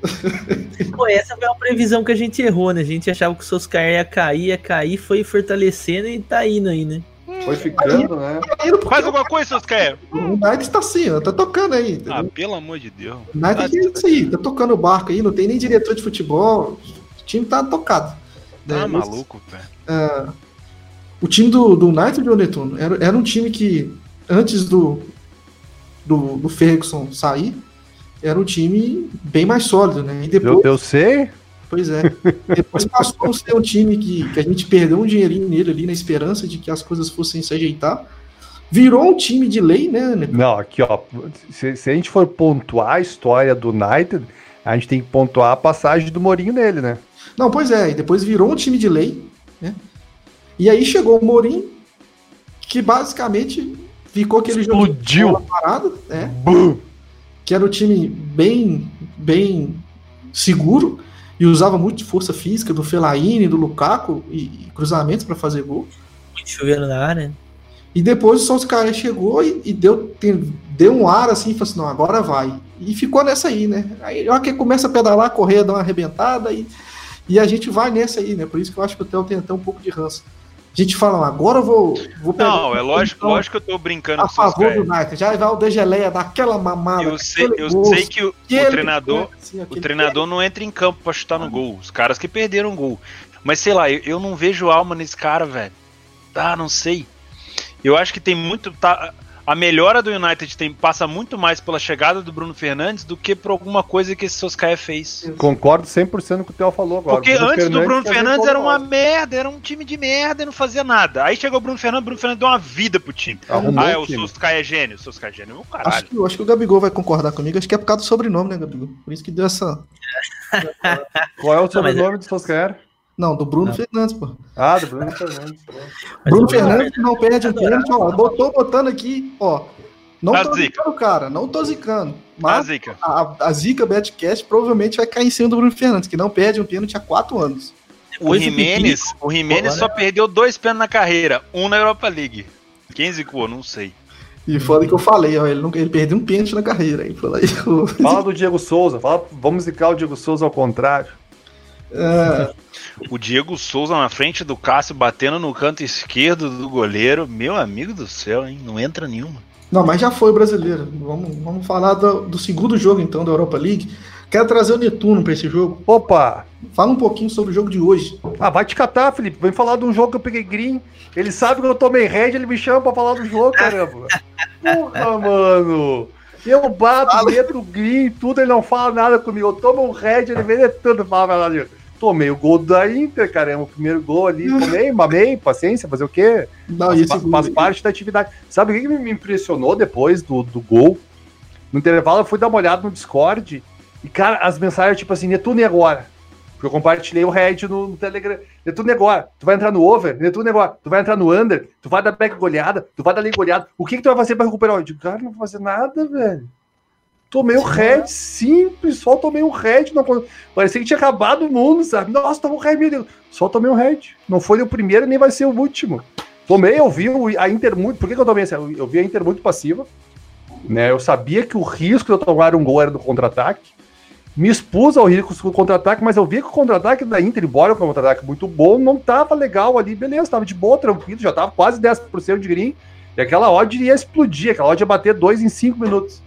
Pô, essa foi uma previsão que a gente errou, né? A gente achava que o Soscar ia cair, ia cair, foi fortalecendo e tá indo aí, né? Foi ficando, né? Faz alguma coisa, Soscar. O Knight tá assim, ó, tá tocando aí. Entendeu? Ah, pelo amor de Deus. O Knight tá, tá assim, tá tocando o barco aí, não tem nem diretor de futebol. O time tá tocado. Tá né? maluco, velho. É, o time do, do United, de Netuno, era, era um time que, antes do, do, do Ferguson sair, era um time bem mais sólido, né? E depois, eu, eu sei. Pois é. Depois passou a ser um time que, que a gente perdeu um dinheirinho nele ali na esperança de que as coisas fossem se ajeitar. Virou um time de lei, né? Não, aqui, ó. Se, se a gente for pontuar a história do United, a gente tem que pontuar a passagem do Mourinho nele, né? Não, pois é. E depois virou um time de lei, né? E aí chegou o Mourinho, que basicamente ficou aquele Explodiu. jogo parado, né? Bum que era um time bem, bem seguro e usava muito de força física do Fellaini, do Lukaku e, e cruzamentos para fazer gol. Muito chovendo na área. E depois o Solskjaer chegou e, e deu, tem, deu um ar assim, falou assim, não, agora vai. E ficou nessa aí, né? Aí hora que começa a pedalar, correr, dar uma arrebentada e, e a gente vai nessa aí, né? Por isso que eu acho que o Theo tem até um pouco de ranço. A gente fala, agora eu vou, vou pegar. Não, é lógico, então, lógico que eu tô brincando a com favor do United. Já vai o Degeleia daquela mamada. Eu sei, eu gosto, sei que o, que o treinador, assim, o treinador não entra em campo para chutar no ah. gol. Os caras que perderam o gol. Mas sei lá, eu, eu não vejo alma nesse cara, velho. Ah, não sei. Eu acho que tem muito. Tá, a melhora do United tem, passa muito mais pela chegada do Bruno Fernandes do que por alguma coisa que esse Soscaia fez. Concordo 100% com o que o Theo falou agora. Porque Bruno antes Fernandes do Bruno Fernandes era uma merda, era um time de merda e não fazia nada. Aí chegou o Bruno Fernandes, o Bruno Fernandes deu uma vida pro time. Arrumou ah, é, o Soscaia é gênio, o Soscaia é gênio, meu caralho. Acho que, acho que o Gabigol vai concordar comigo, acho que é por causa do sobrenome, né, Gabigol? Por isso que deu essa... Qual é o sobrenome do Soscaia? Não, do Bruno não. Fernandes, pô. Ah, do Bruno Fernandes. Bruno Fernandes não perde um pênalti, ó. Botou botando aqui, ó. Não a tô zica. zicando, cara, não tô zicando. Mas a zica. A, a zica Betcast provavelmente vai cair em cima do Bruno Fernandes, que não perde um pênalti há quatro anos. O Jimenez, o Jimenez só perdeu dois pênaltis na carreira, um na Europa League. Quem zicou? Não sei. E foda que eu falei, ó, ele, nunca, ele perdeu um pênalti na carreira. Aí, fala, aí, fala do Diego Souza, fala, vamos zicar o Diego Souza ao contrário. É, o Diego Souza na frente do Cássio batendo no canto esquerdo do goleiro. Meu amigo do céu, hein? Não entra nenhuma. Não, mas já foi brasileiro. Vamos, vamos falar do, do segundo jogo então da Europa League. Quero trazer o Netuno para esse jogo. Opa! Fala um pouquinho sobre o jogo de hoje. Ah, vai te catar, Felipe. Vem falar de um jogo que eu peguei green. Ele sabe que eu tomei red, ele me chama pra falar do jogo, caramba. Porra, mano. Eu bato, fala. green, tudo, ele não fala nada comigo. Eu tomo um red, ele vem tudo, fala nada tomei o gol da Inter, cara. É o primeiro gol ali. Tomei, mamei, paciência, fazer o quê? Não, faz, faz, faz parte da atividade. Sabe o que me impressionou depois do, do gol? No intervalo, eu fui dar uma olhada no Discord. E, cara, as mensagens, tipo assim, Netuno e agora? Porque eu compartilhei o Red no, no Telegram. Netuno e agora? Tu vai entrar no over? Netuno e agora? Tu vai entrar no under? Tu vai dar back goleada? Tu vai dar lei goleada? O que, que tu vai fazer pra recuperar? Eu digo, cara, não vou fazer nada, velho. Tomei o red, simples, só tomei o red. Não, parecia que tinha acabado o mundo, sabe? Nossa, tomou o red, meu Deus. Só tomei o red. Não foi o primeiro nem vai ser o último. Tomei, eu vi a Inter muito. Por que, que eu tomei essa? Eu vi a Inter muito passiva. Né? Eu sabia que o risco de eu tomar um gol era do contra-ataque. Me expus ao risco do contra-ataque, mas eu vi que o contra-ataque da Inter, embora o contra-ataque muito bom, não tava legal ali, beleza, tava de boa, tranquilo, já tava quase 10% de green. E aquela odd ia explodir, aquela odd ia bater 2 em 5 minutos.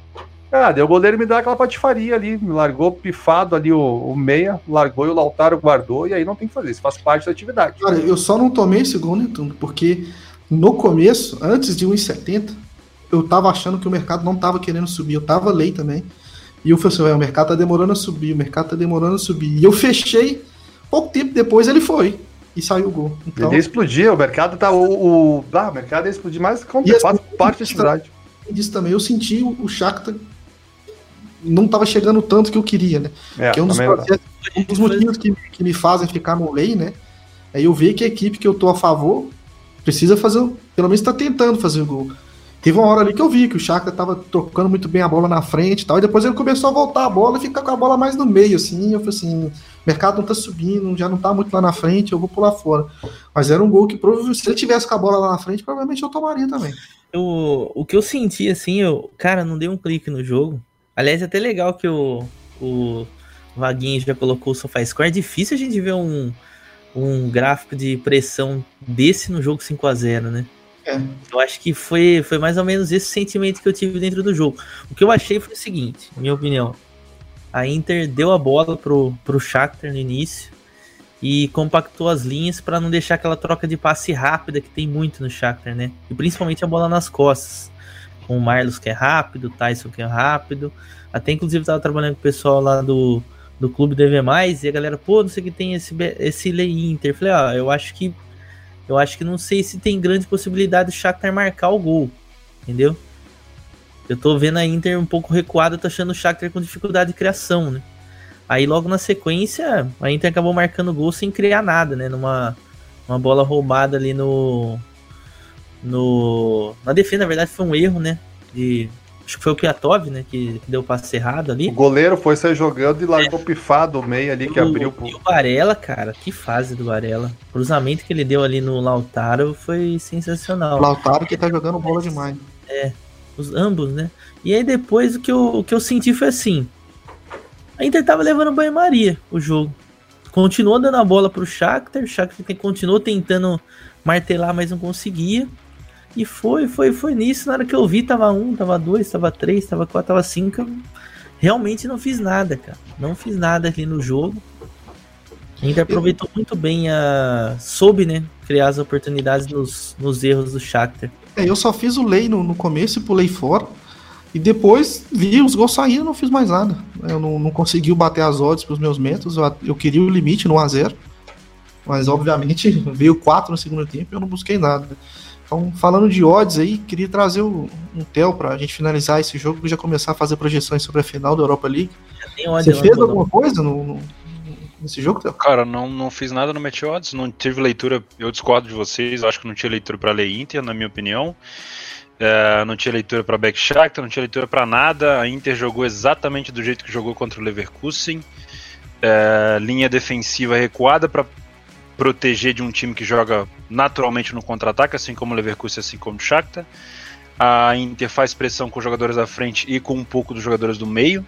Ah, deu o goleiro me dá aquela patifaria ali, me largou pifado ali o, o, meia, largou e o Lautaro guardou, e aí não tem que fazer, isso faz parte da atividade. Cara, eu só não tomei esse gol, Netuno, porque no começo, antes de 1,70, eu tava achando que o mercado não tava querendo subir, eu tava lei também. E eu falei assim, o mercado tá demorando a subir, o mercado tá demorando a subir. E eu fechei, pouco tempo depois ele foi. E saiu o gol. Então, ele ia explodir, o mercado tá. O, o, ah, o mercado ia explodir mais contra, faz parte da atividade. Disso também, eu senti o, o Shakhtar não estava chegando tanto que eu queria, né? É, que é um dos, processos, um dos motivos que, que me fazem ficar no lei, né? É eu ver que a equipe que eu tô a favor precisa fazer, pelo menos está tentando fazer o gol. Teve uma hora ali que eu vi que o Chaka tava trocando muito bem a bola na frente e tal, e depois ele começou a voltar a bola e ficar com a bola mais no meio, assim. Eu falei assim: o mercado não tá subindo, já não tá muito lá na frente, eu vou pular fora. Mas era um gol que provavelmente, se ele tivesse com a bola lá na frente, provavelmente eu tomaria também. Eu, o que eu senti, assim, eu, cara, não dei um clique no jogo. Aliás, é até legal que o, o Vaguinho já colocou o SofaScore. É difícil a gente ver um, um gráfico de pressão desse no jogo 5 a 0 né? É. Eu acho que foi, foi mais ou menos esse sentimento que eu tive dentro do jogo. O que eu achei foi o seguinte, minha opinião. A Inter deu a bola pro, pro Shakhtar no início e compactou as linhas para não deixar aquela troca de passe rápida que tem muito no Shakhtar, né? E principalmente a bola nas costas com o Marlos que é rápido, o Tyson que é rápido. Até inclusive tava trabalhando com o pessoal lá do, do Clube DV+, e a galera, pô, não sei que tem esse, esse Lei Inter. falei, ó, ah, eu acho que eu acho que não sei se tem grande possibilidade do Shakhtar marcar o gol, entendeu? Eu tô vendo a Inter um pouco recuada, tô achando o Shakhtar com dificuldade de criação, né? Aí logo na sequência, a Inter acabou marcando gol sem criar nada, né? Numa uma bola roubada ali no no na defesa, na verdade, foi um erro, né? De, Acho que foi o Piatov, né? Que deu o passe errado ali. O goleiro foi sair jogando e largou é. pifado o meio ali que o, abriu. E o Varela, cara, que fase do Varela. O cruzamento que ele deu ali no Lautaro foi sensacional. Lautaro que tá jogando bola demais. É, os ambos, né? E aí depois o que eu, o que eu senti foi assim. A Inter tava levando banho-maria o jogo. Continuou dando a bola pro Shakhtar, o Shakhtar continuou tentando martelar, mas não conseguia. E foi, foi, foi nisso. Na hora que eu vi, tava um, tava dois, tava três, tava quatro, tava cinco. Eu realmente não fiz nada, cara. Não fiz nada ali no jogo. Ainda aproveitou muito bem a. soube, né? Criar as oportunidades nos, nos erros do Shakhtar. É, eu só fiz o lei no, no começo e pulei fora. E depois vi os gols saindo e não fiz mais nada. Eu não, não consegui bater as odds para os meus métodos. Eu, eu, queria o limite no A0. Mas obviamente veio 4 no segundo tempo e eu não busquei nada. Então, falando de odds aí, queria trazer o, um Theo para a gente finalizar esse jogo e já começar a fazer projeções sobre a final da Europa League. Você fez alguma coisa no, no, nesse jogo, Theo? Cara, não, não fiz nada no Match Odds, não tive leitura, eu discordo de vocês, acho que não tinha leitura para ler Inter, na minha opinião. É, não tinha leitura para Back não tinha leitura para nada. A Inter jogou exatamente do jeito que jogou contra o Leverkusen. É, linha defensiva recuada para proteger de um time que joga naturalmente no contra-ataque, assim como o Leverkusen, assim como o Shakhtar. A Inter faz pressão com os jogadores da frente e com um pouco dos jogadores do meio.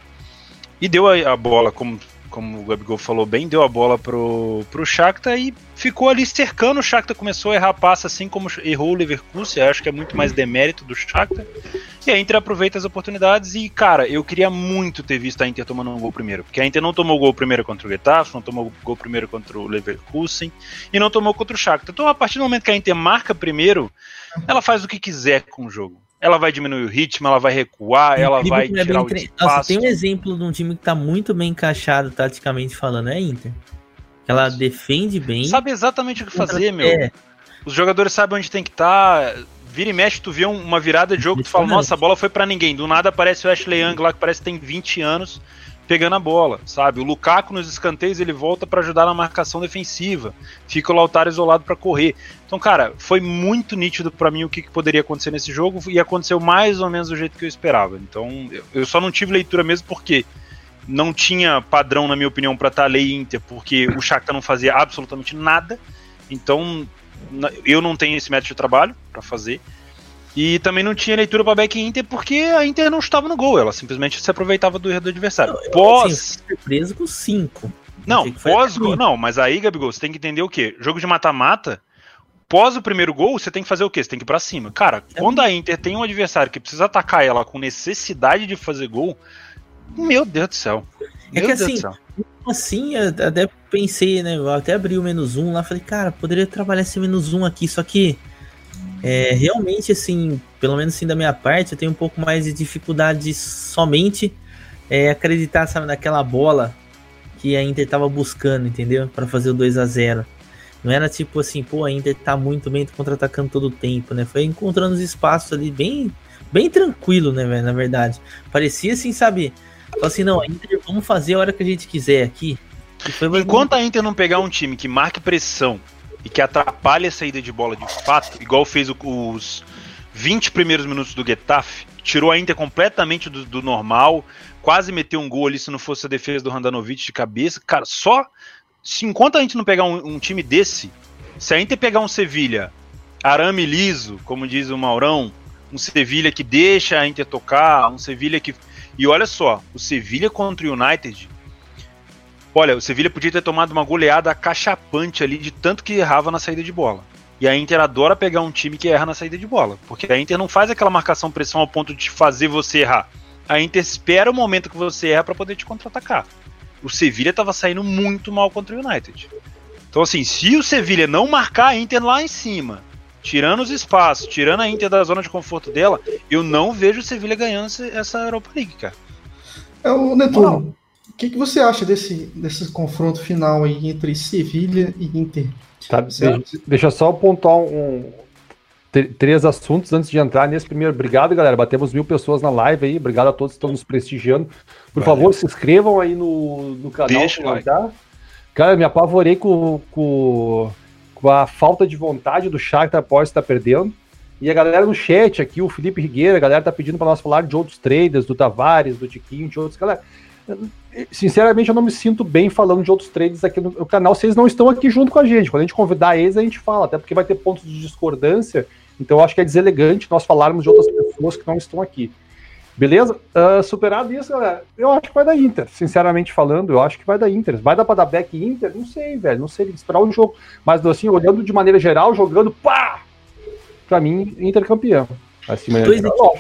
E deu a, a bola, como como o Gabigol falou bem, deu a bola pro, pro Shakhtar e ficou ali cercando. O Shakhtar começou a errar passa assim como errou o Leverkusen. Acho que é muito mais demérito do Shakhtar. E a Inter aproveita as oportunidades e, cara, eu queria muito ter visto a Inter tomando um gol primeiro. Porque a Inter não tomou gol primeiro contra o Getafe, não tomou gol primeiro contra o Leverkusen e não tomou contra o Shakhtar. Então, a partir do momento que a Inter marca primeiro, ela faz o que quiser com o jogo ela vai diminuir o ritmo, ela vai recuar, ela vai é tirar o espaço. Nossa, tem um exemplo de um time que tá muito bem encaixado taticamente falando, é a Inter. Ela defende bem. Sabe exatamente o que fazer, meu. É. Os jogadores sabem onde tem que estar. Tá. Vira e mexe, tu vê uma virada de jogo, tu fala, nossa, a bola foi para ninguém. Do nada aparece o Ashley Young lá, que parece que tem 20 anos pegando a bola, sabe? O Lukaku nos escanteios ele volta para ajudar na marcação defensiva, fica o Lautaro isolado para correr. Então, cara, foi muito nítido para mim o que, que, poderia acontecer nesse jogo e aconteceu mais ou menos do jeito que eu esperava. Então, eu só não tive leitura mesmo porque não tinha padrão, na minha opinião, para estar tá lei Inter, porque o Shakhtar não fazia absolutamente nada. Então, eu não tenho esse método de trabalho para fazer. E também não tinha leitura para back Inter porque a Inter não estava no gol, ela simplesmente se aproveitava do erro do adversário. Não, pós assim, surpreso com 5. Não, pós gol, não, mas aí Gabigol, você tem que entender o quê? Jogo de mata-mata, pós o primeiro gol, você tem que fazer o quê? Você tem que ir para cima. Cara, é quando a Inter tem um adversário que precisa atacar ela com necessidade de fazer gol, meu Deus do céu. Meu é que Deus assim, do céu. assim, eu até pensei, né? Eu até abri o menos um lá, falei, cara, poderia trabalhar esse menos um aqui, só que é, realmente, assim, pelo menos assim da minha parte, eu tenho um pouco mais de dificuldade somente é, acreditar, sabe, naquela bola que a Inter tava buscando, entendeu? para fazer o 2 a 0 Não era tipo assim, pô, a Inter tá muito bem contra-atacando todo o tempo, né? Foi encontrando os espaços ali bem, bem tranquilo, né, velho? Na verdade. Parecia assim, sabe? assim, não, a Inter, vamos fazer a hora que a gente quiser aqui. Enquanto a Inter não pegar um time que marque pressão e que atrapalha a saída de bola de fato, igual fez os 20 primeiros minutos do Getafe, tirou a Inter completamente do, do, normal, quase meteu um gol ali se não fosse a defesa do Randanovic de cabeça. Cara, só se enquanto a gente não pegar um, um time desse, se a Inter pegar um Sevilha arame liso, como diz o Maurão, um Sevilha que deixa a Inter tocar, um Sevilha que. E olha só, o Sevilha contra o United Olha, o Sevilha podia ter tomado uma goleada cachapante ali de tanto que errava na saída de bola. E a Inter adora pegar um time que erra na saída de bola. Porque a Inter não faz aquela marcação pressão ao ponto de fazer você errar. A Inter espera o momento que você erra para poder te contra-atacar. O Sevilha estava saindo muito mal contra o United. Então, assim, se o Sevilha não marcar a Inter lá em cima, tirando os espaços, tirando a Inter da zona de conforto dela, eu não vejo o Sevilha ganhando essa Europa League, cara. É o Netuno. O que, que você acha desse, desse confronto final aí entre Sevilha e Inter? Tá, deixa, deixa só pontuar um, três assuntos antes de entrar nesse primeiro. Obrigado, galera. Batemos mil pessoas na live aí. Obrigado a todos que estão nos prestigiando. Por Valeu. favor, se inscrevam aí no, no canal. Deixa like. Cara, me apavorei com, com, com, a falta de vontade do Shakhtar após estar perdendo. E a galera no chat aqui, o Felipe Rigueira, a galera tá pedindo para nós falar de outros traders, do Tavares, do Tiquinho, de outros. Galera, sinceramente, eu não me sinto bem falando de outros traders aqui no, canal. Vocês não estão aqui junto com a gente. Quando a gente convidar eles, a gente fala, até porque vai ter pontos de discordância. Então, eu acho que é deselegante nós falarmos de outras pessoas que não estão aqui. Beleza? Uh, superado isso, galera, eu acho que vai dar Inter. Sinceramente falando, eu acho que vai dar Inter. Vai dar pra dar back Inter? Não sei, velho. Não sei esperar o jogo. Mas assim, olhando de maneira geral, jogando, pá! Pra mim, Inter campeão. Dois geral,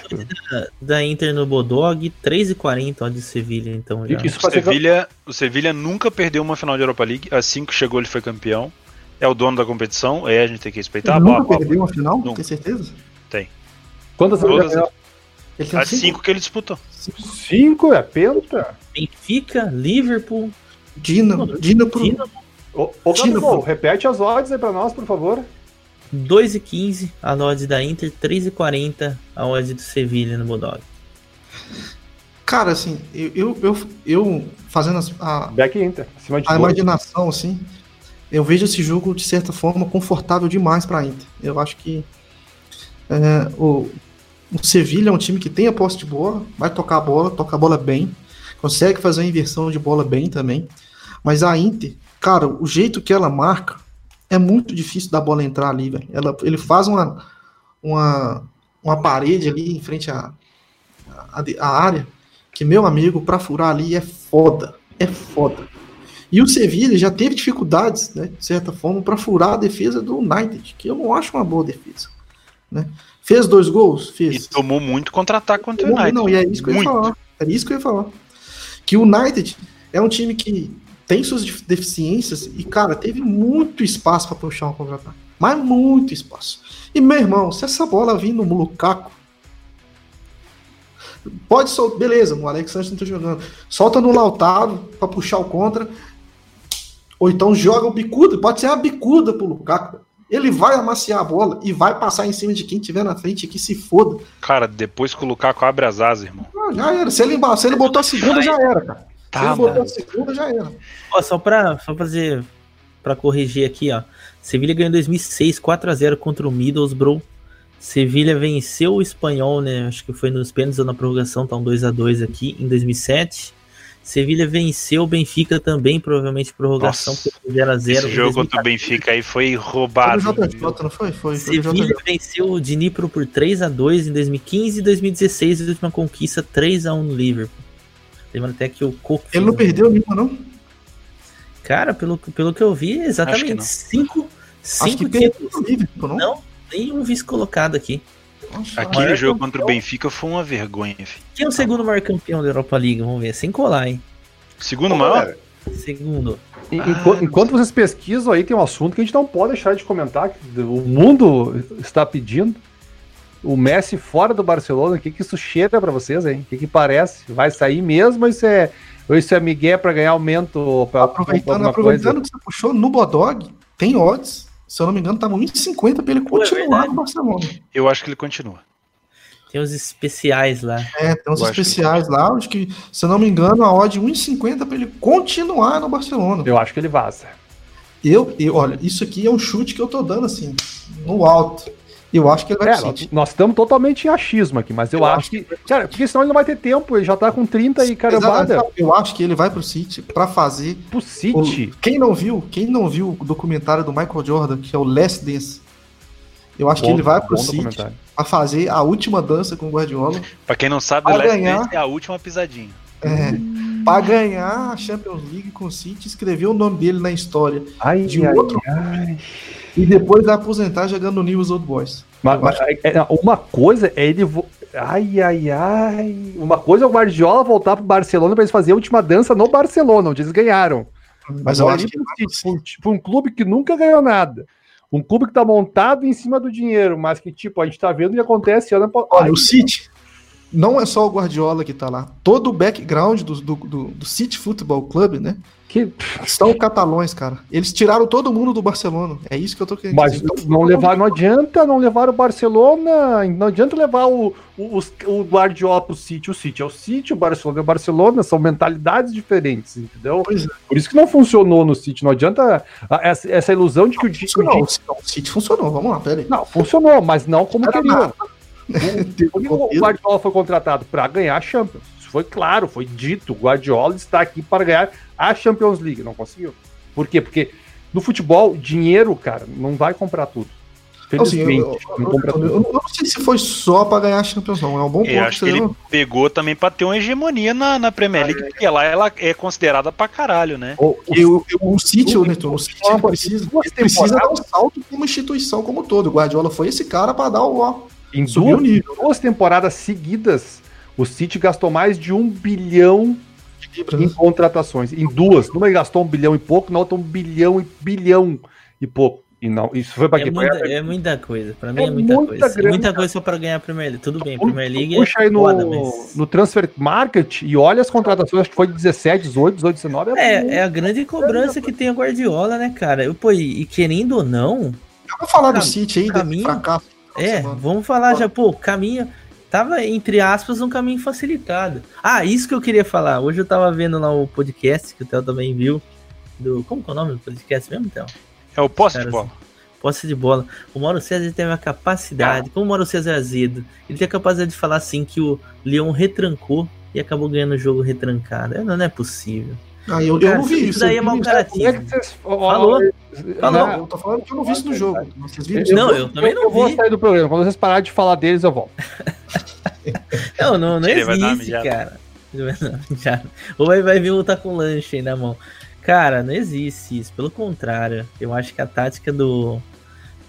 da, da, Inter no Bodog, 3,40 ó, de Sevilha, então já. Isso o, Sevilha, o Sevilha nunca perdeu uma final de Europa League. Assim que chegou, ele foi campeão. É o dono da competição, é a gente tem que respeitar. Ele nunca perdeu uma final? Nunca. Tem certeza? Tem. Quantas Todas, as cinco? cinco que ele disputou. Cinco é penta? Benfica, Liverpool. Dinamo. Dinamo. Dinamo. Ô, ô Dinamo. repete as odds aí pra nós, por favor. 2,15 a odds da Inter, 3,40 a odds do Sevilha no Bodog. Cara, assim, eu, eu, eu, eu fazendo a, Back Inter, a imaginação, assim, eu vejo esse jogo de certa forma confortável demais para a Inter. Eu acho que é, o, o Sevilha é um time que tem a posse de bola, vai tocar a bola, toca a bola bem, consegue fazer a inversão de bola bem também. Mas a Inter, cara, o jeito que ela marca é muito difícil da bola entrar ali, velho. Ela, ele faz uma, uma, uma parede ali em frente à, à, à área, que, meu amigo, para furar ali é foda. É foda. E o Sevilha já teve dificuldades, né, de certa forma, para furar a defesa do United, que eu não acho uma boa defesa. Né? Fez dois gols? Fez. E tomou muito contra-ataque contra o United. Não, e é isso que muito. eu ia falar. É isso que eu ia falar. Que o United é um time que tem suas deficiências e, cara, teve muito espaço para puxar um contra-ataque. Mas muito espaço. E, meu irmão, se essa bola vir no Lukaku, pode soltar, beleza, o Alex Santos não tá jogando. Solta no Lautaro para puxar o contra. Ou então joga o bicuda, pode ser a bicuda pro Lukaku. Ele vai amaciar a bola e vai passar em cima de quem tiver na frente que se foda. Cara, depois que o Lukaku abre as asas, irmão. Ah, já era. Se ele, se ele botou a segunda, já era, cara. Tá, se ele botou a segunda, já era. Ó, só pra só fazer. Pra corrigir aqui, ó. Sevilha ganhou em 2006, 4x0 contra o Middlesbrough. Sevilha venceu o espanhol, né? Acho que foi nos pênaltis ou na prorrogação, tá um 2x2 aqui em 2007. Sevilha venceu o Benfica também, provavelmente prorrogação por 0x0. Esse jogo contra o Benfica aí foi roubado. Foi não foi? foi, Sevilha venceu o Dnipro por 3x2 em 2015 e 2016, a última conquista 3x1 no Liverpool. Lembra até que o Coco. Ele não perdeu nenhuma, não? Cara, pelo, pelo que eu vi, exatamente 5 títulos. Liverpool, não? não, nenhum vice colocado aqui. Nossa, Aquele jogo contra o Benfica foi uma vergonha, filho. Quem é o segundo maior campeão da Europa League? Vamos ver, sem colar, hein? Segundo maior? Segundo. ah, enquanto vocês pesquisam aí, tem um assunto que a gente não pode deixar de comentar, que o mundo está pedindo. O Messi fora do Barcelona, o que, que isso cheira para vocês, hein? O que, que parece? Vai sair mesmo ou isso é, ou isso é Miguel para ganhar aumento? Pra, aproveitando aproveitando que você puxou no Bodog, tem odds se eu não me engano, tava 1,50 para ele é continuar é no Barcelona. Eu acho que ele continua. Tem os especiais lá. É, tem uns eu especiais lá, acho que, se eu não me engano, a odd 1,50 para ele continuar no Barcelona. Eu acho que ele vaza. Eu, eu, olha, isso aqui é um chute que eu tô dando assim, no alto. Eu acho que ele vai é, nós, nós estamos totalmente em achismo aqui, mas eu, eu acho, acho que, que. Cara, porque senão ele não vai ter tempo, ele já tá com 30 e carambada. Eu acho que ele vai pro City para fazer. Pro City? O, quem não viu, quem não viu o documentário do Michael Jordan, que é o Last Dance, eu acho bom, que ele vai pro City a fazer a última dança com o Guardiola. Pra quem não sabe, o Last ganhar, Dance é a última pisadinha. É. Pra ganhar a Champions League com o City, escrever o nome dele na história ai, de ai, outro. Ai e depois aposentar jogando no Newell's Old Boys. Mas, mas, é, é, uma coisa é ele. Vo... Ai, ai, ai. Uma coisa é o Guardiola voltar pro Barcelona para eles fazerem a última dança no Barcelona, onde eles ganharam. Mas eu acho que. Tipo, um clube que nunca ganhou nada. Um clube que tá montado em cima do dinheiro, mas que, tipo, a gente tá vendo que acontece ano Olha, o City. não é só o Guardiola que tá lá. Todo o background do, do, do, do City Football Club, né? Que... São catalões, cara. Eles tiraram todo mundo do Barcelona. É isso que eu tô querendo Mas dizer. não, levar, não adianta não levar o Barcelona, não adianta levar o, o, o Guardiola pro City. O City é o City, o Barcelona é o Barcelona, são mentalidades diferentes, entendeu? É. Por isso que não funcionou no City. Não adianta essa, essa ilusão de que não, o, funcionou, o, o City funcionou, vamos lá, peraí. Não, funcionou, mas não como queria. o Guardiola foi contratado para ganhar a Champions. Foi claro, foi dito. O Guardiola está aqui para ganhar a Champions League. Não conseguiu. Por quê? Porque no futebol, dinheiro, cara, não vai comprar tudo. Assim, eu, eu, eu, eu, não sei se foi só para ganhar a Champions, não. É um bom ponto. Eu acho que, ele pegou também para ter uma hegemonia na, na Premier League, ah, é. porque lá ela é considerada pra caralho, né? O, o, o, o City, o, Neto, o City precisa, precisa dar um salto como instituição como todo. O Guardiola foi esse cara para dar o. Ó, em duas, duas temporadas seguidas, o City gastou mais de um bilhão em contratações. Em duas. Numa ele gastou um bilhão e pouco, na outra um bilhão e bilhão e pouco. E não, isso foi para é, muita, é muita coisa. Para mim é, é muita, muita coisa. Muita coisa só para ganhar a Premier League. Tudo bem, Premier League Puxa é aí no, foda, mas... no Transfer Market e olha as contratações, acho que foi 17, 18, 18, 19. É, é, é a grande cobrança que tem a Guardiola, né, cara? Eu, pô, e, querendo ou não. Vamos falar do City aí, caminho, fracasso é, vamos falar já, pô, caminho. Tava, entre aspas, um caminho facilitado. Ah, isso que eu queria falar. Hoje eu tava vendo lá o podcast, que o Theo também viu. Do, como que é o nome do podcast mesmo, Theo? É o Posse de Bola. Posse de bola. O Mauro César tem uma capacidade, como o Mauro César é azedo, ele tem a capacidade de falar assim que o Leão retrancou e acabou ganhando o jogo retrancado. Não, não é possível. Ah, eu, eu não vi isso. Daí é mau caratismo. É Falou? Não, eu tô falando que eu não vi isso no jogo. Vocês viram Não, eu também não vi. Eu vou sair do programa. Quando vocês pararem de falar deles, eu volto. não, não, não existe, cara. Ou vai, vai vir lutar com lanche aí na mão. Cara, não existe isso. Pelo contrário, eu acho que a tática do,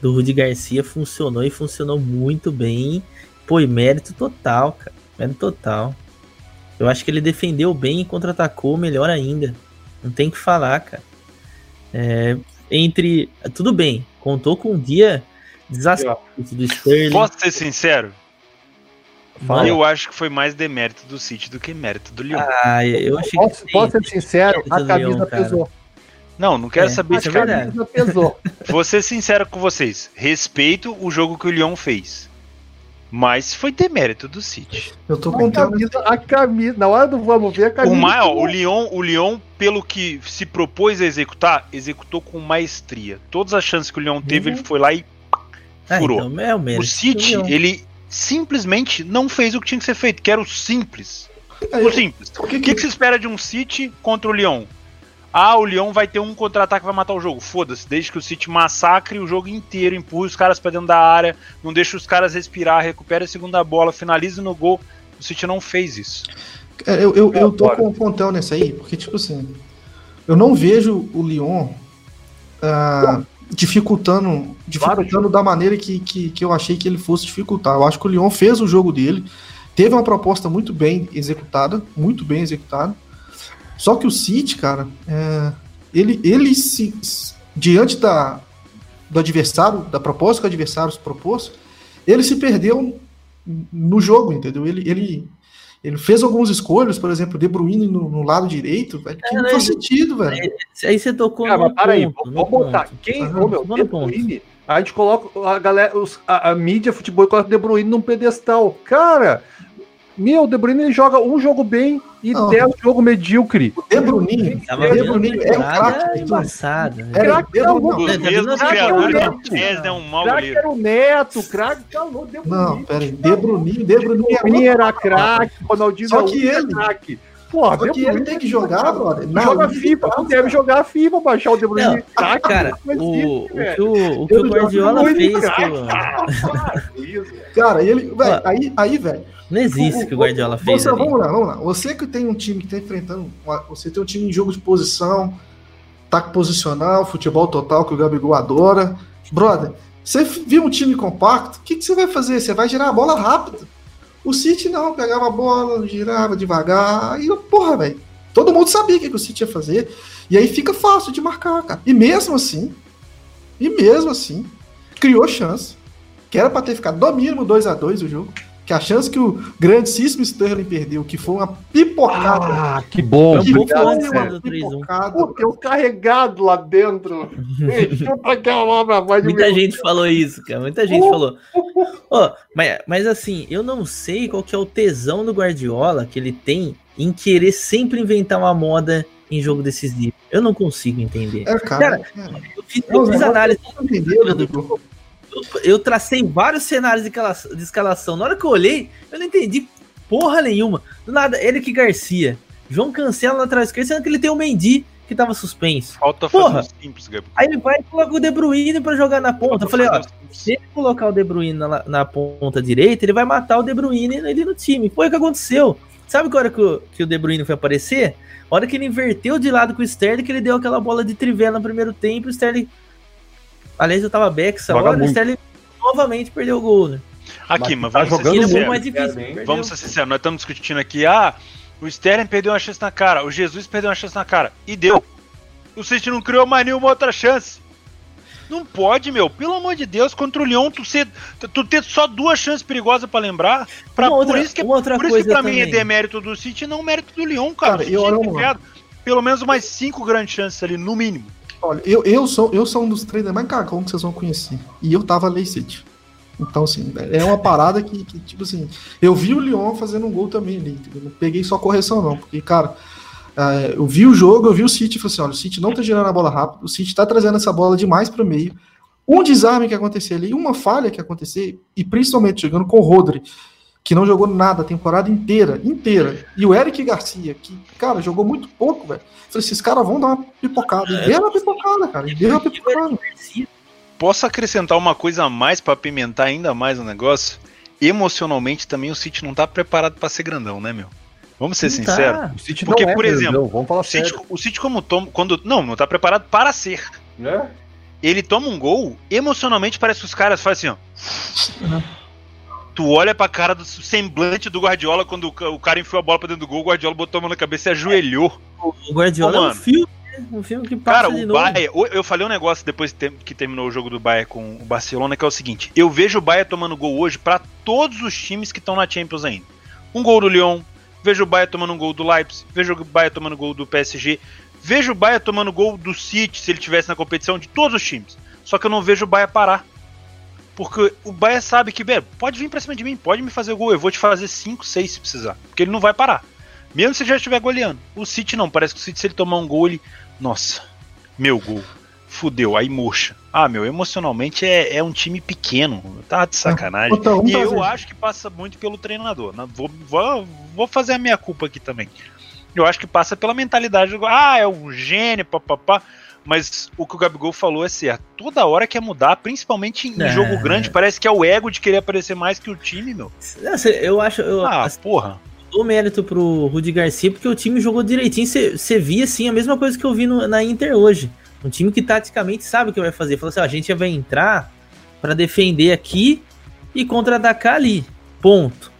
do Rudy Garcia funcionou e funcionou muito bem. Pô, e mérito total, cara. Mérito total. Eu acho que ele defendeu bem e contra-atacou melhor ainda. Não tem que falar, cara. É, entre. Tudo bem, contou com um dia desastroso do Sterling. Posso ser sincero? Fala. Eu acho que foi mais demérito do City do que mérito do Lyon. Ah, eu achei posso, que posso ser sincero, a camisa Lyon, pesou. Não, não quero é, saber se a camisa pesou. Vou ser sincero com vocês. Respeito o jogo que o Lyon fez. Mas foi demérito do City. Eu tô contando. A camisa, a camisa, na hora do vamos ver a camisa. O, maior, o Lyon, o Lyon, pelo que se propôs a executar, executou com maestria. Todas as chances que o Lyon teve, uhum. ele foi lá e ah, furou. Então é o, o City, o ele simplesmente não fez o que tinha que ser feito, que era o simples. É, o simples. O que, que, que, se espera de um City contra o Lyon? Ah, o Lyon vai ter um contra-ataque que vai matar o jogo. Foda-se, desde que o City massacre o jogo inteiro, empurre os caras pra dentro da área, não deixa os caras respirar, recupera a segunda bola, finaliza no gol. O City não fez isso. É, eu, eu, eu tô com um pontão nessa aí, porque, tipo assim, eu não vejo o Lyon uh, dificultando, dificultando da maneira que, que, que eu achei que ele fosse dificultar. Eu acho que o Lyon fez o jogo dele, teve uma proposta muito bem executada, muito bem executada. Só que o City, cara, é, ele, ele se, diante da, do adversário, da proposta que o adversário se propôs, ele se perdeu no jogo, entendeu? Ele, ele, ele fez algumas escolhas, por exemplo, De Bruyne no, no lado direito, velho, que é, não faz sentido, velho. Aí você tocou ah, no para aí, vamos botar. Quem, ah, meu, De Bruyne, a gente coloca a galera, os, a, a mídia futebol coloca De Bruyne num pedestal. Cara, meu, o De Bruyne joga um jogo bem e não. 10 jogo medíocre. O De Bruyne, o De Bruyne é um craque. Embaçado. É craque é o mesmo criador de Pés é um mau goleiro. era o Neto, craque calou, De Bruyne. Não, pera aí, De Bruyne, De Bruyne era craque, Ronaldinho Só que ele... craque. Porra, Só que ele tem que jogar, brother. Não, joga FIFA, não deve jogar FIFA, baixar o De Bruyne. Não, cara, o, o, que o, o que o Guardiola fez... Cara, ele... Aí, aí velho não existe o, que o Guardiola fez. Você, vamos lá, vamos lá. Você que tem um time que está enfrentando. Você tem um time em jogo de posição, taco posicional, futebol total, que o Gabigol adora. Brother, você viu um time compacto, o que, que você vai fazer? Você vai girar a bola rápido. O City não, pegava a bola, girava devagar. E, porra, velho. Todo mundo sabia o que, que o City ia fazer. E aí fica fácil de marcar, cara. E mesmo assim, e mesmo assim, criou chance. Que era para ter ficado no mínimo 2 a 2 o jogo. Que a chance que o grandíssimo Sterling perdeu, que foi uma pipocada. Ah, que bom. que pouco foi uma do 3-1. pipocada. Tem um carregado lá dentro. De Muita gente falou isso, cara. Muita gente falou. Ó, mas, mas assim, eu não sei qual que é o tesão do Guardiola que ele tem em querer sempre inventar uma moda em jogo decisivo. Eu não consigo entender. É, cara. é. Eu fiz, eu fiz análise, não entendeu, Dudu? Eu, tracei vários cenários de escala- de escalação. Na hora que eu olhei, eu não entendi porra nenhuma. Do nada, ele que Garcia. João Cancela na lateral esquerda, sendo que ele tem o Mendy que tava suspenso. Falta Porra. fazer simples, Gabi. Aí ele vai e coloca o De Bruyne pra jogar na ponta. Eu falei, ó, Falta um se ele colocar o De Bruyne na, na ponta direita, ele vai matar o De Bruyne ali no time. Foi o que aconteceu. Sabe que hora que o, que o De Bruyne foi aparecer? A hora que ele inverteu de lado com o Sterling, que ele deu aquela bola de trivela no primeiro tempo, o Sterling... Aliás, eu tava back essa Joga hora, o. Sterling novamente perdeu o gol, né? Aqui, mas tá vamos ser jogando Ele é muito, muito mais sinceros. difícil. Vamos ser sinceros, nós estamos discutindo aqui, ah, o Sterling perdeu uma chance na cara, o Jesus perdeu uma chance na cara, e deu. O City não criou mais nenhuma outra chance. Não pode, meu. Pelo amor de Deus, contra o Lyon, tu, ser, tu ter só duas chances perigosas pra lembrar. Pra, outra- por isso que, por isso que pra mim é também. demérito do City e não mérito do Lyon, cara. Cara, O City eu- lá. criado pelo menos umas cinco grandes chances ali, no mínimo. Olha, eu, eu, sou, eu sou um dos traders mais cagão que vocês vão conhecer. E eu tava Lei City. Então, assim, é uma parada que, que, tipo assim, eu vi o Lyon fazendo um gol também ali. Não peguei só correção, não. Porque, cara, é, eu vi o jogo, eu vi o City e falei assim: olha, o City não tá girando a bola rápido, o City tá trazendo essa bola demais pro meio. Um desarme que acontecer ali, uma falha que acontecer, e principalmente jogando com o Rodri, que não jogou nada a temporada inteira, inteira. E o Eric Garcia, que, cara, jogou muito pouco, velho. Falei, esses caras vão dar uma pipocada. E deu uma pipocada, cara. E deu uma pipocada. Posso acrescentar uma coisa a mais pra apimentar ainda mais o negócio? Emocionalmente também o City não tá preparado pra ser grandão, né, meu? Vamos ser Não sinceros. tá. O City Porque, não é por exemplo, grandão, vamos falar O City, sério. o City como toma, quando não, não tá preparado para ser. Né? Ele toma um gol, emocionalmente parece que os caras fazem assim, ó. Uhum. Tu olha pra cara do semblante do Guardiola quando o ca- o cara enfiou a bola pra dentro do gol, o Guardiola botou a mão na cabeça e ajoelhou. O Guardiola Ô, é um mano. filme, né? Um filme que passa Cara, de o novo. Bayern, eu- falei um negócio depois que terminou o jogo do Bayern com o Barcelona, que é o seguinte: eu vejo o Bayern tomando gol hoje pra todos os times que estão na Champions ainda. Um gol do Lyon, vejo o Bayern tomando um gol do Leipzig, vejo o Bayern tomando gol do PSG, vejo o Bayern tomando gol do City se ele tivesse na competição de todos os times. Só que eu não vejo o Bayern parar. Porque o Bayern sabe que, velho, pode vir pra cima de mim, pode me fazer gol, eu vou te fazer 5, 6 se precisar. Porque ele não vai parar. Mesmo se ele já estiver goleando. O City não, parece que o City, se ele tomar um gol, ele. Nossa, meu gol. Fudeu, aí murcha. Ah, meu, emocionalmente é, é um time pequeno. Tá de sacanagem. Então, vamos E eu acho que passa muito pelo treinador. né? Vou, vou, vou fazer a minha culpa aqui também. Eu acho que passa pela mentalidade do. Ah, é um gênio, papapá. Mas o que o Gabigol falou é certo. Toda hora quer mudar, principalmente em É. jogo grande. Parece que é o ego de querer aparecer mais que o time, meu. Eu acho. Eu, Ah, assim, porra. dou mérito pro Rudi Garcia, porque o time jogou direitinho. Você via, assim, a mesma coisa que eu vi no- na Inter hoje. Um time que taticamente sabe o que vai fazer. Falou assim: ó, a gente vai entrar pra defender aqui e contra-atacar ali. Ponto.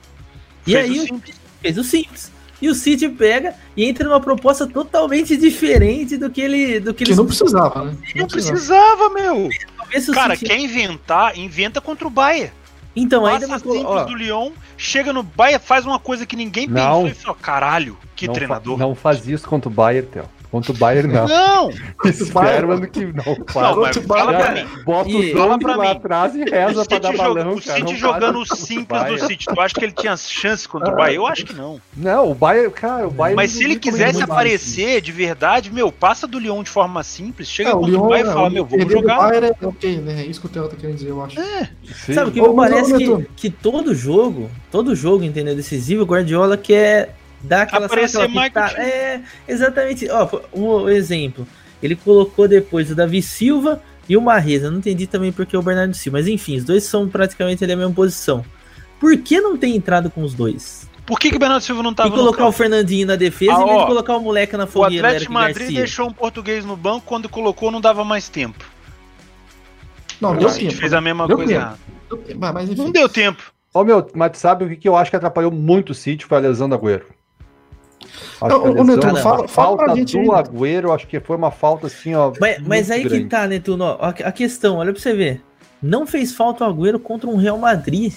E Fez aí o simples. fez o simples. E o City pega e entra numa proposta totalmente diferente do que ele. Do que, Que não precisava, né? Não precisava. precisava, meu. Cara, City- quer inventar, inventa contra o Bayern. Então, ainda Passa me simples ó, do Lyon, chega no Bayern, faz uma coisa que ninguém Não. pensou e fala, caralho, que não fa- treinador. Não faz isso contra o Bayern, Theo. Contra o Bayern, não. Não, Espero Bayern- ano que não não, faz. mas fala pra mim. Bota E- o fala pra lá mim. atrás e O reza pra dar balão, o cara. City Não jogando o o simples do. City. Tu acha que ele tinha chance contra o Bayern? Eu acho que não. Não, o Bayern, cara, o Bayern... Mas não se ele quisesse aparecer de verdade, meu, passa do Lyon de forma simples, chega É, o contra o Lyon Bayern e é, fala, o meu, vamos jogar. Bayern é ok, né? É isso que o Theo tá querendo dizer, eu acho. Sim. Sabe o que me parece que, todo jogo, todo jogo, entendeu, decisivo, o Guardiola quer dar aquela... sabe Aparecer aquela o time. É, exatamente. Ó, um exemplo. Ele colocou depois o Davi Silva e o Marreza. Não entendi também porque o Bernardo Silva. Mas enfim, os dois são praticamente ali a mesma posição. Por que não tem entrado com os dois? Por que, que o Bernardo Silva não tava e no colocar o? Fernandinho na defesa Ah, em vez ó, de colocar o moleque na O fogueira, Atlético de Eric Madrid Garcia? deixou um português no banco, quando colocou não dava mais tempo. Não, O deu tempo. fez a mesma Deu coisa. Deu Mas, mas enfim. Não deu tempo. Ô, meu, mas tu sabe o que, que eu acho que atrapalhou muito o City foi a lesão do Agüero. Acho ô, Netuno, a fala- fala falta pra gente do. Agüero, acho que foi uma falta assim, ó. Mas, mas aí grande. que tá, Netuno? ó, A, a questão, olha pra você ver. Não fez falta o Agüero contra um Real Madrid.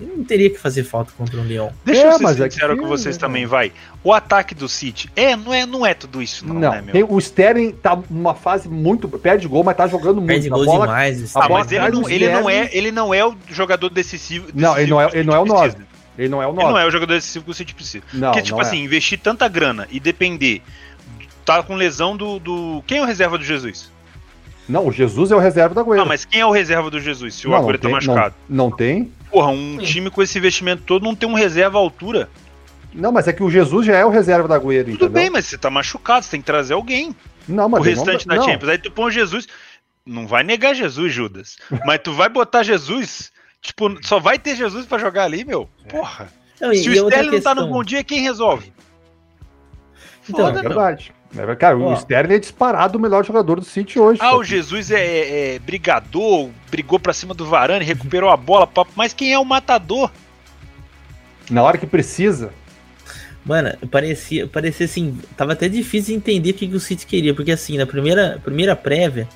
Ele não teria que fazer falta contra o Leão. Deixa É, eu ser mas é sincero que- com vocês também, vai. O ataque do City é, não é, não é tudo isso, não, Não, né, meu? o Sterling tá numa fase muito. Perde gol, mas tá jogando muito. Perde gol bola- demais. a Ah, mas ele não, ele, não é, ele não é o jogador decisivo. Não, ele não é, decisivo ele não é o que o City 9. Ele não é o Ele não 9. é o jogador decisivo que o City precisa. Não, Porque, tipo não é. assim, investir tanta grana e depender. Tá com lesão do, do. Quem é o reserva do Jesus? Não, o Jesus é o reserva da Agüero. Ah, mas quem é o reserva do Jesus se o Não, Agüero não tá tem, machucado? Não, não tem. Porra, um time com esse investimento todo não tem um reserva à altura. Não, mas é que o Jesus já é o reserva da Agüero, Tudo entendeu? bem, mas você tá machucado, você tem que trazer alguém. Não, mas o ele não- restante da não. Champions. Aí tu põe o Jesus. Não vai negar Jesus, Judas. Mas tu vai botar Jesus. Tipo, só vai ter Jesus pra jogar ali, meu. Porra. Não, e- Se e o outra Sterling não tá no bom dia, quem resolve? Então, É Foda, verdade. É, Cara, Ó. o Sterling é disparado o melhor jogador do City hoje. Ah, pô. o Jesus é, é- é brigador, brigou pra cima do Varane, recuperou a bola, papo. mas quem é o matador? Na hora que precisa. Mano, parecia, parecia assim, tava até difícil de entender o que, que o City queria, porque assim, na primeira, primeira prévia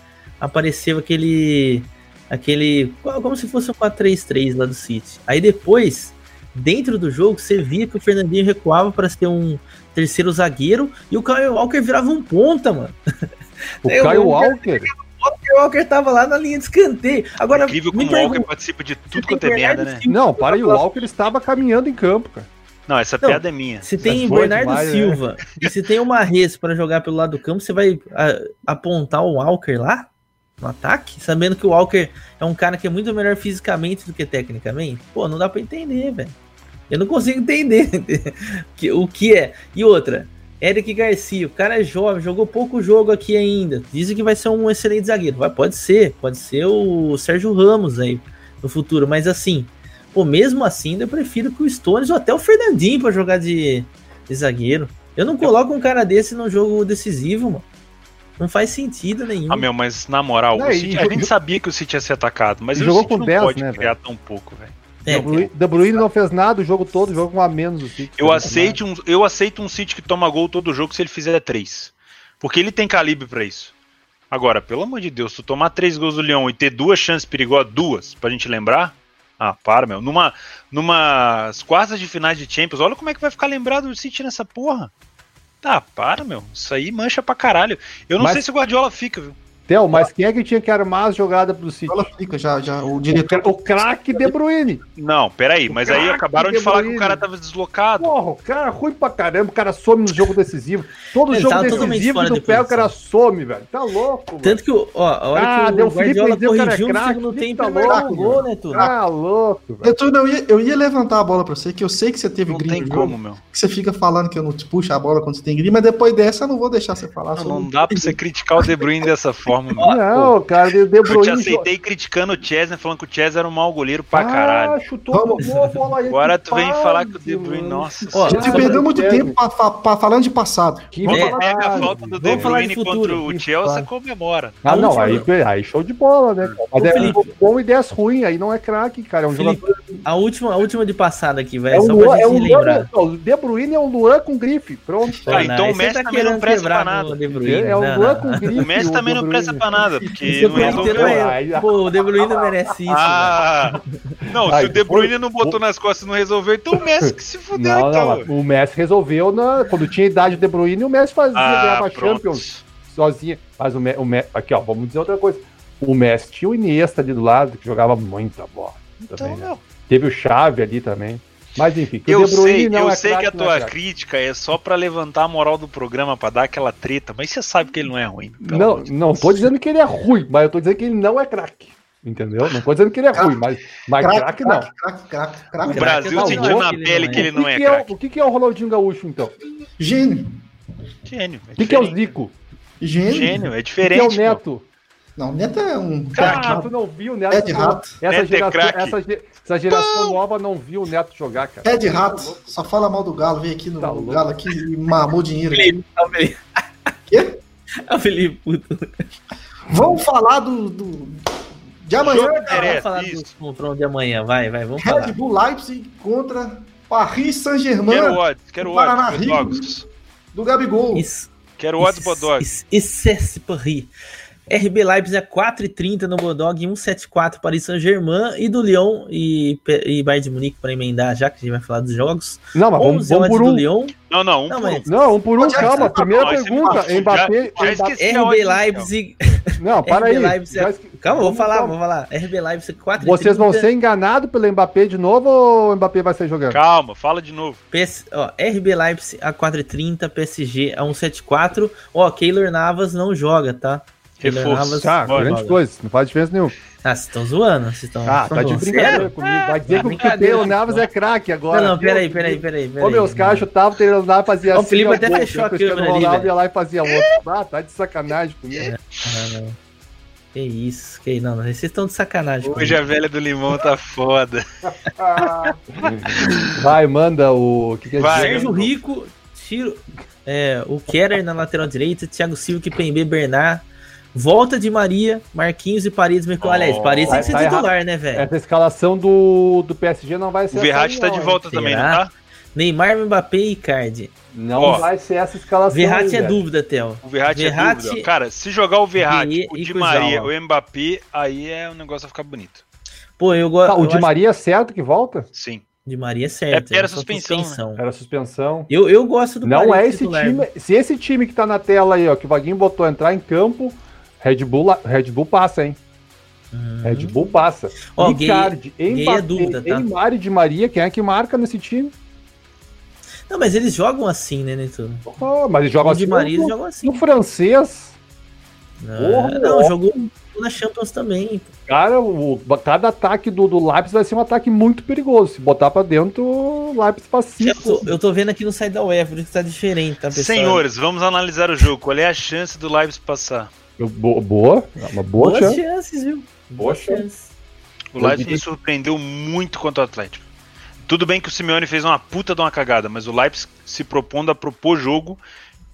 apareceu aquele aquele como se fosse um 4-3-3 lá do City. Aí depois, dentro do jogo, você via que o Fernandinho recuava para ser um terceiro zagueiro e o Kyle Walker virava um ponta, mano. O Kyle eu- Walker. O Kyle Walker tava lá na linha de escanteio. Agora, Incrível como o Walker pergunta, participa de tudo quanto é merda, né? Silva- Não, para aí, o Walker estava caminhando em campo, cara. Não, essa Não, piada é minha. Se tem Bernardo demais, né? Silva e se tem uma Reis para jogar pelo lado do campo, você vai a- apontar o Walker lá no ataque, sabendo que o Walker é um cara que é muito melhor fisicamente do que tecnicamente? Pô, não dá para entender, velho. Eu não consigo entender o que é. E outra, Eric Garcia, o cara é jovem, jogou pouco jogo aqui ainda. Dizem que vai ser um excelente zagueiro. Vai, pode ser, pode ser o Sérgio Ramos aí no futuro, mas assim, Pô, mesmo assim, eu prefiro que o Stones ou até o Fernandinho pra jogar de, de zagueiro. Eu não coloco um cara desse no jogo decisivo, mano. Não faz sentido nenhum. Ah, meu, mas na moral, Não, o City- a jogou- gente sabia que o City ia ser atacado, mas E o jogou City com não 10, pode né, criar tão pouco, velho. É, De Bruyne- não fez nada o jogo todo, jogo com a menos do City. Eu aceito, um, eu aceito um City que toma gol todo jogo se ele fizer três. Porque ele tem calibre pra isso. Agora, pelo amor de Deus, tu tomar três gols do Leão e ter duas chances perigosas, duas, pra gente lembrar. Ah, para, meu. Numa, numas quartas de finais de Champions, olha como é que vai ficar lembrado do City nessa porra. Tá, para, meu. Isso aí mancha pra caralho. Eu não Mas- sei se o Guardiola fica, viu? Theo, mas quem é que tinha que armar as jogadas pro City? Ela fica já, já. O O, diretor. o craque De Bruyne. Não, peraí, mas aí acabaram de De falar que o cara tava deslocado. Porra, o cara é ruim pra caramba, o cara some no jogo decisivo. Todo Ele jogo decisivo do de pé, o cara some, velho. Tá louco, velho. Tanto que, o- ó, a hora Ah, que deu o o Felipe o é corrigiu no craque, Felipe tempo, tá louco, o gol, né, tudo? Tá louco, velho. Retorno, eu ia, eu ia levantar a bola pra você, que eu sei que você teve Não gringo tem no como, meu. que você fica falando que eu não te puxo a bola quando você tem gringo, mas depois dessa eu não vou deixar você falar. Não, não dá pra você criticar o De Bruyne dessa forma, meu. Não, cara, De, De Eu te Bruyne. aceitei criticando o Chesney, falando que o Chesney era um mau goleiro pra caralho. Ah, chutou tomou a bola aí. Agora tu vem falar que o De Bruyne, mano. nossa Ó, A gente perdeu muito tempo pra, pra- pra- falando de passado. Que Quando É, pega a falta do De Vamos Bruyne futuro. contra o Chelsea, comemora. Ah, não, aí, aí show de bola, né? cara? Mas é bom e 10 ruim, aí não é craque, cara. É um Felipe, jogador. A última, a última de passada aqui, velho, É um só Luan, pra é gente um relembrar. Luan, o De Bruyne é um Luan com grife. Pronto. Ah, Não, então o Messi tá também não presta pra nada. De Bruyne, É um não, Luan não. com grife. O Messi também não presta pra nada, porque Isso é não resolveu. não é? Pô, o De Bruyne não merece isso, velho. Ah, não, Aí, se o De Bruyne foi- não botou nas costas e não resolveu, então o Messi que se fudeu, Não, então. não, o Messi resolveu na, quando tinha idade de De Bruyne, o Messi fazia, Ah, ganhava pronto. Champions sozinho. Mas o, Me, o Me- aqui ó, vamos dizer outra coisa. O Messi tinha o Iniesta ali do lado, que jogava muita bola. Então, também, né? meu, Teve o Chave ali também. Mas enfim, que eu o sei, não eu é sei craque, que a é tua craque. crítica é só pra levantar a moral do programa, pra dar aquela treta, mas você sabe que ele não é ruim. Não, de não tô dizendo que ele é ruim, mas eu tô dizendo que ele não é craque. Entendeu? Não tô dizendo que ele é ruim, mas, mas craque não. craque, craque, craque, O. Brasil sentiu na ele pele não que é. ele O não é que é o- craque. o que, que é o Ronaldinho Gaúcho, então? Gênio. Gênio. O que, que é o diferente. Zico? Gênio. Gênio, é O que, é diferente. o. Neto? Não, Neto é um Ah, craque. tu não viu o Neto É de rato. Essa é geração, essa, essa geração nova não viu o Neto jogar, cara. É de rato. Só fala mal do Galo. Vem aqui no Tá. Galo aqui e mamou dinheiro. aqui. Felipe, é o Felipe. Quê? É o Felipe, puto. Vamos falar do, do- de amanhã. Vamos falar isso. do confronto de amanhã, vai, vai, vamos Red falar. Bull Leipzig contra Paris Saint-Germain Quero odds, quero Paraná odds, Rio. Do Gabigol. Isso. Quero odds, Bodog. Isso é Paris. RB Leipzig é 4,30 no Bodog, 1,74 Paris Saint-Germain e do Lyon e, e Bayern de Munique para emendar, já que a gente vai falar dos jogos. Não, mas vamos, vamos por um. Lyon. Não, não, um não, mas... não, um por um, calma. Primeira não, pergunta, Mbappé, RB Leipzig. Não, para aí. Leipzig, é... Calma, vou falar, vou falar. RB Leipzig 4 Vocês vão ser enganados pelo Mbappé de novo ou o Mbappé vai sair jogando? Calma, fala de novo. PS... Ó, RB Leipzig a 4,30, PSG a 1,74. Ó, Keylor Navas não joga, tá? Reforço. Tá, grande coisa, não faz diferença nenhuma. Ah, vocês estão zoando, vocês estão. Ah, tá de brincadeira comigo. Vai dizer que o Taylor Navas é craque agora. Não, não, peraí, peraí, peraí. Ô, meus caras chutavam, o Taylor Navas fazia assim. O Felipe até fechou a câmera ali. O ia lá e fazia outro. Ah, tá de sacanagem comigo. É, não, não. Que isso, que não, vocês estão de sacanagem. Hoje a velha do limão tá foda. Vai, manda o. Que que é Vai, Sérgio Rico, tiro. É, o Keller na lateral direita, Thiago Silva, Kipembe, Bernard. Volta de Maria, Marquinhos e Paredes. Oh, Aliás, Paredes tem que ser tá titular, errado. né, velho? Essa escalação do, do PSG não vai ser. O Verratti tá de volta também, não tá? Neymar, Mbappé e Icardi. Não oh, vai ser essa escalação. Verratti é dúvida, Theo. O Verratti, é dúvida. Cara, se jogar o Verratti, o Di Maria, o Mbappé, aí é o negócio vai ficar bonito. Pô, eu gosto. Tá, o Di Maria acho... é certo que volta? Sim. De Maria é certo. É, era suspensão. suspensão. Né? Era suspensão. Eu, eu gosto do Não é esse titular. time. Se esse time que tá na tela aí, ó, que o Vaguinho botou entrar em campo, Red Bull, Red Bull passa, hein? Uhum. Red Bull passa. Ó, Ricard, Mbappé, é tá? Neymar de Maria, quem é que marca nesse time? Não, mas eles jogam assim, né, Neto? Oh, mas eles jogam assim. De Maria, eles jogam assim. No francês. Não, não jogou na Champions também. Cara, o, cada ataque do, do Leipzig vai ser um ataque muito perigoso. Se botar pra dentro, o Leipzig pacífico. Eu tô, eu tô vendo aqui no site da UEFA, isso tá diferente, tá, pessoal? Senhores, vamos analisar o jogo. Qual é a chance do Leipzig passar? Boa, boa, uma boa Boas chance. chances, viu? Boa chance. O Leipzig me surpreendeu muito contra o Atlético. Tudo bem que o Simeone fez uma puta de uma cagada, mas o Leipzig se propondo a propor jogo,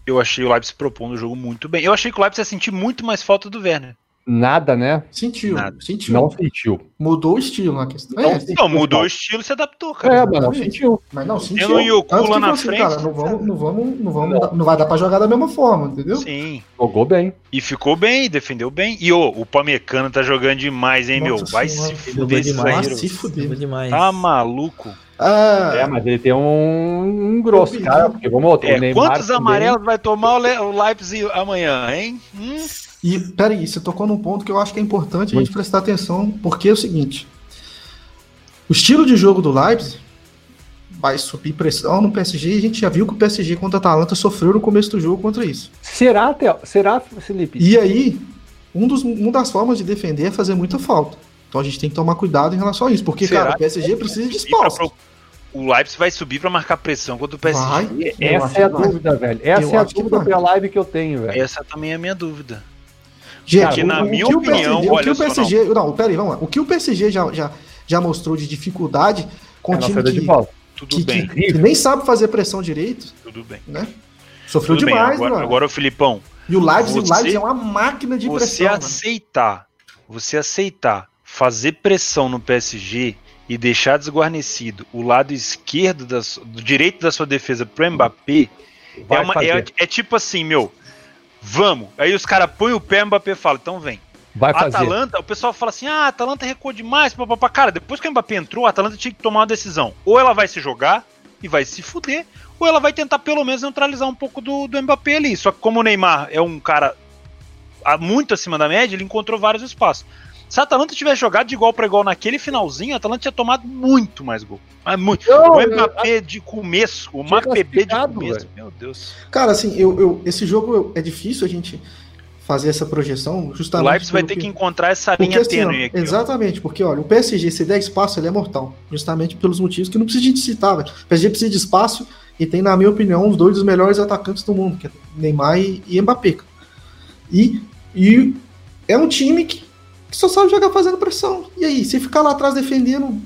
eu achei o Leipzig propondo o jogo muito bem. Eu achei que o Leipzig ia sentir muito mais falta do Werner. Nada, né? Sentiu, Nada. sentiu. Não sentiu. Mudou o estilo na questão. Não, é, não mudou o estilo se adaptou, cara. É, mas não sentiu. Mas não sentiu. Tendo o Yokula lá na assim, frente. Cara, não vamos, não vamos, não vamos, não. não vai dar pra jogar da mesma forma, entendeu? Sim. Jogou bem. E ficou bem, defendeu bem. E ô, o Pamecano tá jogando demais, hein, Nossa meu? Vai senhora, se fuder demais. Vai se fuder demais. Tá maluco. Ah, é, mas ele tem um, um grosso, cara. Porque vamos é, Quantos amarelos vai tomar o, o Leipzig amanhã, hein? Hum? E, peraí, você tocou num ponto que eu acho que é importante a gente prestar atenção, porque é o seguinte: o estilo de jogo do Leipzig vai subir pressão no PSG e a gente já viu que o PSG contra a Atalanta sofreu no começo do jogo contra isso. Será, Theo? Será, Felipe? E aí, um dos, uma das formas de defender é fazer muita falta. Então a gente tem que tomar cuidado em relação a isso, porque, Será cara, o PSG precisa de espaço. O Leipzig vai subir para marcar pressão contra o PSG. Vai, Essa é a dúvida, velho. Essa eu é a dúvida pra live que eu tenho, velho. Essa também é a minha dúvida. Gente, Porque, na o, minha o opinião, PSG, olha o que o PSG, não. não, peraí, vamos lá. O que o PSG já, já, já mostrou de dificuldade com é time que, Tudo que, bem. Que, que, nem sabe fazer pressão direito. Tudo bem. Né? Sofreu Tudo demais, bem. Agora, agora, o Filipão. E o Leipzig, você, o Leipzig é uma máquina de você pressão. Você aceitar, mano. você aceitar fazer pressão no PSG e deixar desguarnecido o lado esquerdo, da, do direito da sua defesa pro Mbappé, é, uma, é, é tipo assim, meu vamos. Aí os caras põem o pé, o Mbappé fala, então vem. Vai fazer. Atalanta, o pessoal fala assim: ah, a Atalanta recuou demais, papapá. Cara, depois que o Mbappé entrou, a Atalanta tinha que tomar uma decisão. Ou ela vai se jogar e vai se fuder, ou ela vai tentar pelo menos neutralizar um pouco do, do Mbappé ali. Só que como o Neymar é um cara muito acima da média, ele encontrou vários espaços. Se a Atalanta tivesse jogado de igual para igual naquele finalzinho, a Atalanta tinha tomado muito mais gol. Mas muito. o Mbappé de começo, o Mbappé de começo, velho. meu Deus. Cara, assim, eu, eu, esse jogo é difícil a gente fazer essa projeção, justamente. O Leipzig vai ter que, que encontrar essa linha assim, tênue aqui. Exatamente, ó. porque olha, o PSG, se der espaço, ele é mortal. Justamente pelos motivos que não precisa de citar, velho. O PSG precisa de espaço e tem, na minha opinião, os dois dos melhores atacantes do mundo, que é Neymar e, e Mbappé. E, e é um time que que só sabe jogar fazendo pressão. E aí, se ficar lá atrás defendendo.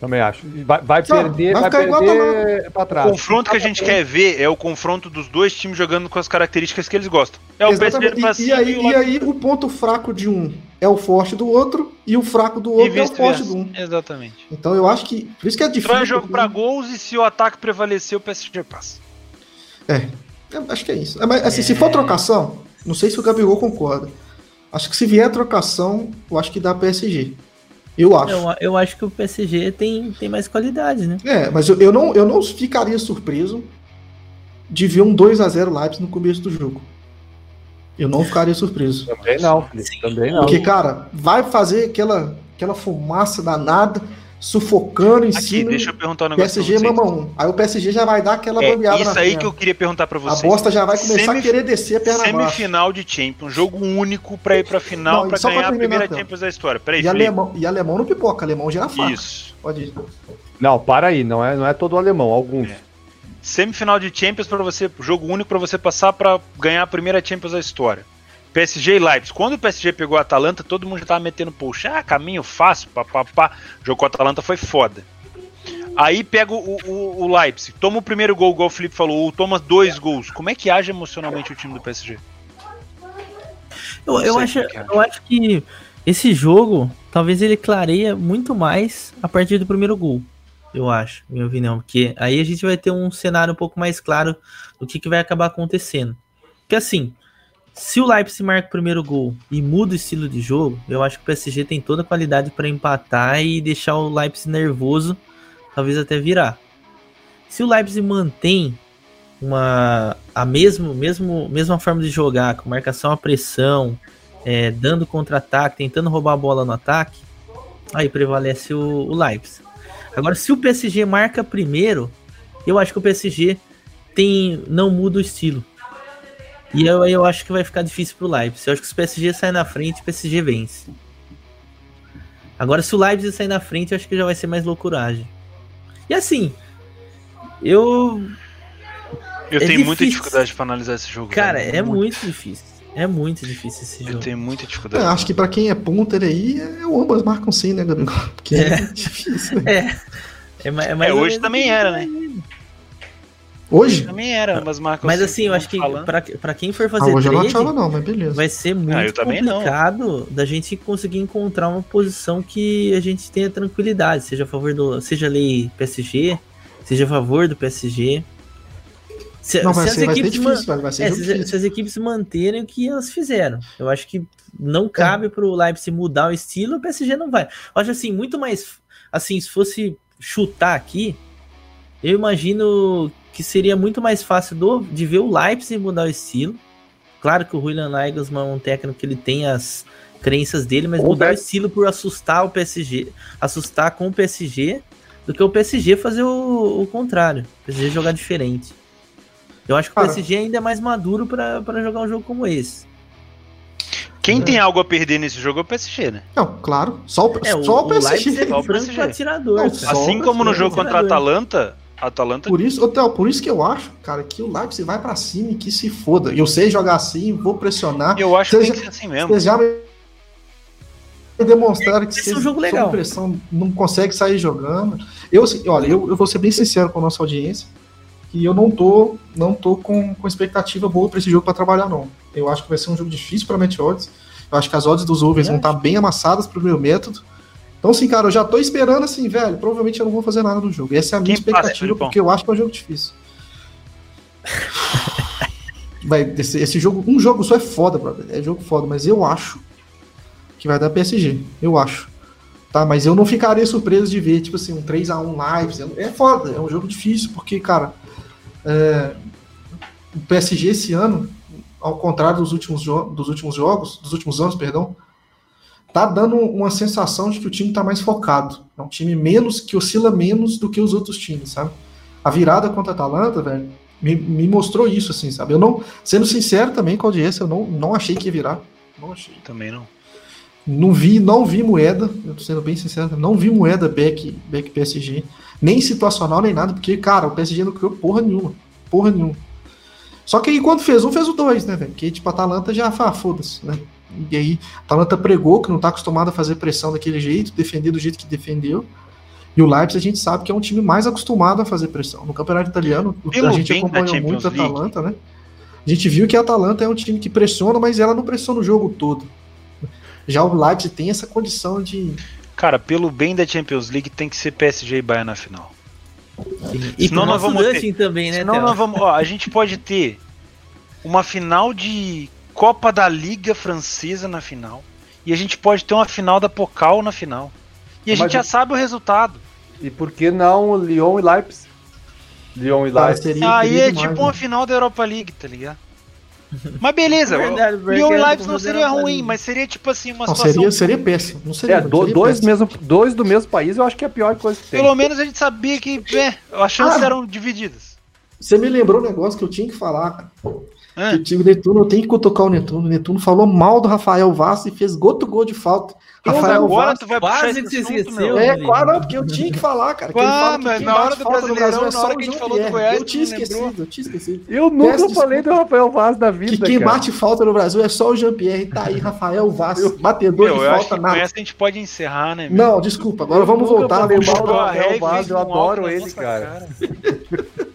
Também acho. Vai, vai perder, vai, vai perder pra trás. O confronto que a gente quer ver é o confronto dos dois times jogando com as características que eles gostam. É o PSG pra cima e, aí, e, e aí o ponto fraco de um é o forte do outro e o fraco do outro é o forte do um. Exatamente. Então eu acho que. Por isso que é difícil. Então é jogo para gols e se o ataque prevalecer, o PSG passa. É. acho que é isso. Mas, assim, é... se for trocação, não sei se o Gabigol concorda. Acho que se vier a trocação, eu acho que dá PSG. Eu acho. Eu, eu acho que o PSG tem, tem mais qualidade, né? É, mas eu, eu, não, eu não ficaria surpreso de ver um 2 a 0 Leipzig no começo do jogo. Eu não ficaria surpreso. Também não, Felipe, também não. Porque, cara, vai fazer aquela, aquela fumaça danada, sufocando em Aqui, cima. deixa eu perguntar um negócio PSG. 1. Aí o PSG já vai dar aquela É, bambeada isso na aí perna. que eu queria perguntar pra A vocês. bosta já vai começar Semif- a querer descer a perna. Semifinal de Champions, jogo único pra ir pra final pra só pra ganhar a primeira então. Champions da história. Peraí, E Felipe. alemão, e alemão não pipoca, alemão gera faca. Isso. Pode ir. Não, para aí, não é, não é todo alemão, alguns. É. Semifinal de Champions para você, jogo único pra você passar pra ganhar a primeira Champions da história. PSG e Leipzig. Quando o PSG pegou a Atalanta, todo mundo já tava metendo puxa, ah, caminho fácil, papapá. Jogo com a Atalanta foi foda. Aí pega o, o, o Leipzig, toma o primeiro gol, igual o Felipe falou, ou toma dois gols. Como é que age emocionalmente o time do PSG? Eu, eu, acho, é. eu acho que esse jogo, talvez ele clareia muito mais a partir do primeiro gol. Eu acho, minha opinião. Porque aí a gente vai ter um cenário um pouco mais claro do que, que vai acabar acontecendo. Porque assim, se o Leipzig marca o primeiro gol e muda o estilo de jogo, eu acho que o PSG tem toda a qualidade para empatar e deixar o Leipzig nervoso, talvez até virar. Se o Leipzig mantém uma a mesmo, mesmo mesma forma de jogar, com marcação à pressão, é, dando contra-ataque, tentando roubar a bola no ataque, aí prevalece o, o Leipzig. Agora, se o PSG marca primeiro, eu acho que o PSG tem não muda o estilo. E eu, eu acho que vai ficar difícil pro Leipzig. Eu acho que se o PSG sair na frente, o PSG vence. Agora, se o Leipzig sair na frente, eu acho que já vai ser mais loucuragem. E assim, eu Eu É tenho muita difícil. dificuldade pra analisar esse jogo. Cara, velho. é muito difícil. É muito difícil esse Eu jogo. tenho muita Eu dificuldade. acho que pra quem é punter aí, é, o ambas marcam sim, né, Gabriel? Porque é, É. difícil. né? É, é, é mais É, hoje também era, né? Hoje? Também era, mas marcas Mas assim, eu acho que pra, pra quem for Ah, fazer hoje eu não trade, achava não, mas beleza. vai ser muito eu também não. complicado da gente conseguir encontrar uma posição que a gente tenha tranquilidade, seja a favor do, seja lei PSG, seja a favor do PSG. Se, Não, se ser man- difícil, é, se, se as equipes manterem o que elas fizeram. Eu acho que não cabe pro Leipzig mudar o estilo, o PSG não vai. Eu acho assim, muito mais. Assim, se fosse chutar aqui, eu imagino que seria muito mais fácil do, de ver o Leipzig mudar o estilo. Claro que o Julian Nagelsmann é um técnico que ele tem as crenças dele, mas Ou mudar o estilo por assustar o PSG, assustar com o PSG, do que o PSG fazer o, o contrário. O PSG jogar diferente. Eu acho que o Cara. PSG ainda é mais maduro pra jogar um jogo como esse. Quem tem algo a perder nesse jogo é o PSG, né? Não, claro. Só, o- É, o, só o o Leipzig PSG. é Só o franco PSG. atirador. Não, só assim o como no jogo contra a. Atalanta, Atalanta Por isso, Theo, por isso que eu acho, cara, que o Leipzig vai pra cima e que se foda. Eu sei jogar assim, vou pressionar. eu acho que Vocês tem que ser assim mesmo. Vocês já me demonstraram que ser vocês, um jogo legal. pressão, não consegue sair jogando. Eu, olha, eu, eu vou ser bem sincero com a nossa audiência, que eu não tô, não tô com, com expectativa boa pra esse jogo pra trabalhar, não. Eu acho que vai ser um jogo difícil pra Match Odds. Eu acho que as odds dos overs Eu vão estar bem amassadas pro meu método. Então, assim, cara, eu já tô esperando, assim, velho, provavelmente eu não vou fazer nada no jogo. Essa é a minha Quem expectativa, porque eu acho que é um jogo difícil. Vai, esse, esse jogo, um jogo só é foda, brother. É jogo foda, mas eu acho que vai dar PSG. Eu acho. Tá, mas eu não ficaria surpreso de ver, tipo assim, um 3x1 Leipzig. É foda, é um jogo difícil, porque, cara, é, o PSG esse ano, ao contrário dos últimos, dos últimos jogos, dos últimos anos, perdão, tá dando uma sensação de que o time tá mais focado. É um time menos, que oscila menos do que os outros times, sabe? A virada contra a Atalanta, velho, me, me mostrou isso, assim, sabe? Eu não, sendo sincero também com a audiência, eu não, não achei que ia virar. Não achei. Também não. Não vi, não vi moeda, eu tô sendo bem sincero, não vi moeda back, back PSG, nem situacional, nem nada, porque, cara, o PSG não criou porra nenhuma. Porra nenhuma. Só que aí quando fez um, fez o dois, né, velho? Porque, tipo, a Atalanta já, ah, foda-se, né? E aí, a Atalanta pregou que não tá acostumado a fazer pressão daquele jeito, defender do jeito que defendeu. E o Leipzig a gente sabe que é um time mais acostumado a fazer pressão. No campeonato italiano, Pelo a gente acompanhou muito a. Atalanta, né? A gente viu que a Atalanta é um time que pressiona, mas ela não pressiona o jogo todo. Já o Leipzig tem essa condição de. Cara, pelo bem da Champions League tem que ser PSG e Bayern na final. E Senão nós vamos ter- também, né, Senão Theo? nós vamos, ó, a gente pode ter uma final de Copa da Liga Francesa na final. E a gente pode ter uma final da Pocal na final. E a Mas gente já sabe o resultado. E por que não Lyon e Leipzig? Lyon e Leipzig. seria Aí é demais, tipo uma né? final da Europa League, tá ligado? Mas beleza, Verdade, Lyon e é Leipzig não seria ruim, mas seria tipo assim uma Não, situação. seria, seria péssimo. Não seria, É, do- seria dois, péssimo. mesmo, dois do mesmo país eu acho que é a pior coisa que tem. Pelo menos a gente sabia que é, as chances Ah. eram divididas. Você me lembrou um negócio que eu tinha que falar, cara. Ah. Que o time Netuno, eu tenho que cutucar o Netuno. O Netuno falou mal do Rafael Vaz e fez outro gol de falta. Rafael agora Vaz. tu vai quase que assunto, esqueceu. É, claro, não, porque eu tinha que falar, cara. Que Ah, ele fala que mas quem na bate hora do falta no Brasileirão, Brasil é na só hora que a gente falou do. Goiás, Eu tinha esquecido, eu tinha esquecido. Eu nunca Peço falei desculpa. do Rafael Vaz da Que vida, quem cara. bate falta no Brasil é só o Jean-Pierre. Tá aí, Rafael Vaz, batedor Meu, de eu acho falta que com nada. essa a gente pode encerrar, né? meu? Não, desculpa, agora vamos nunca voltar. Vamos mal do voltar. Rafael Vaz, eu adoro ele, cara.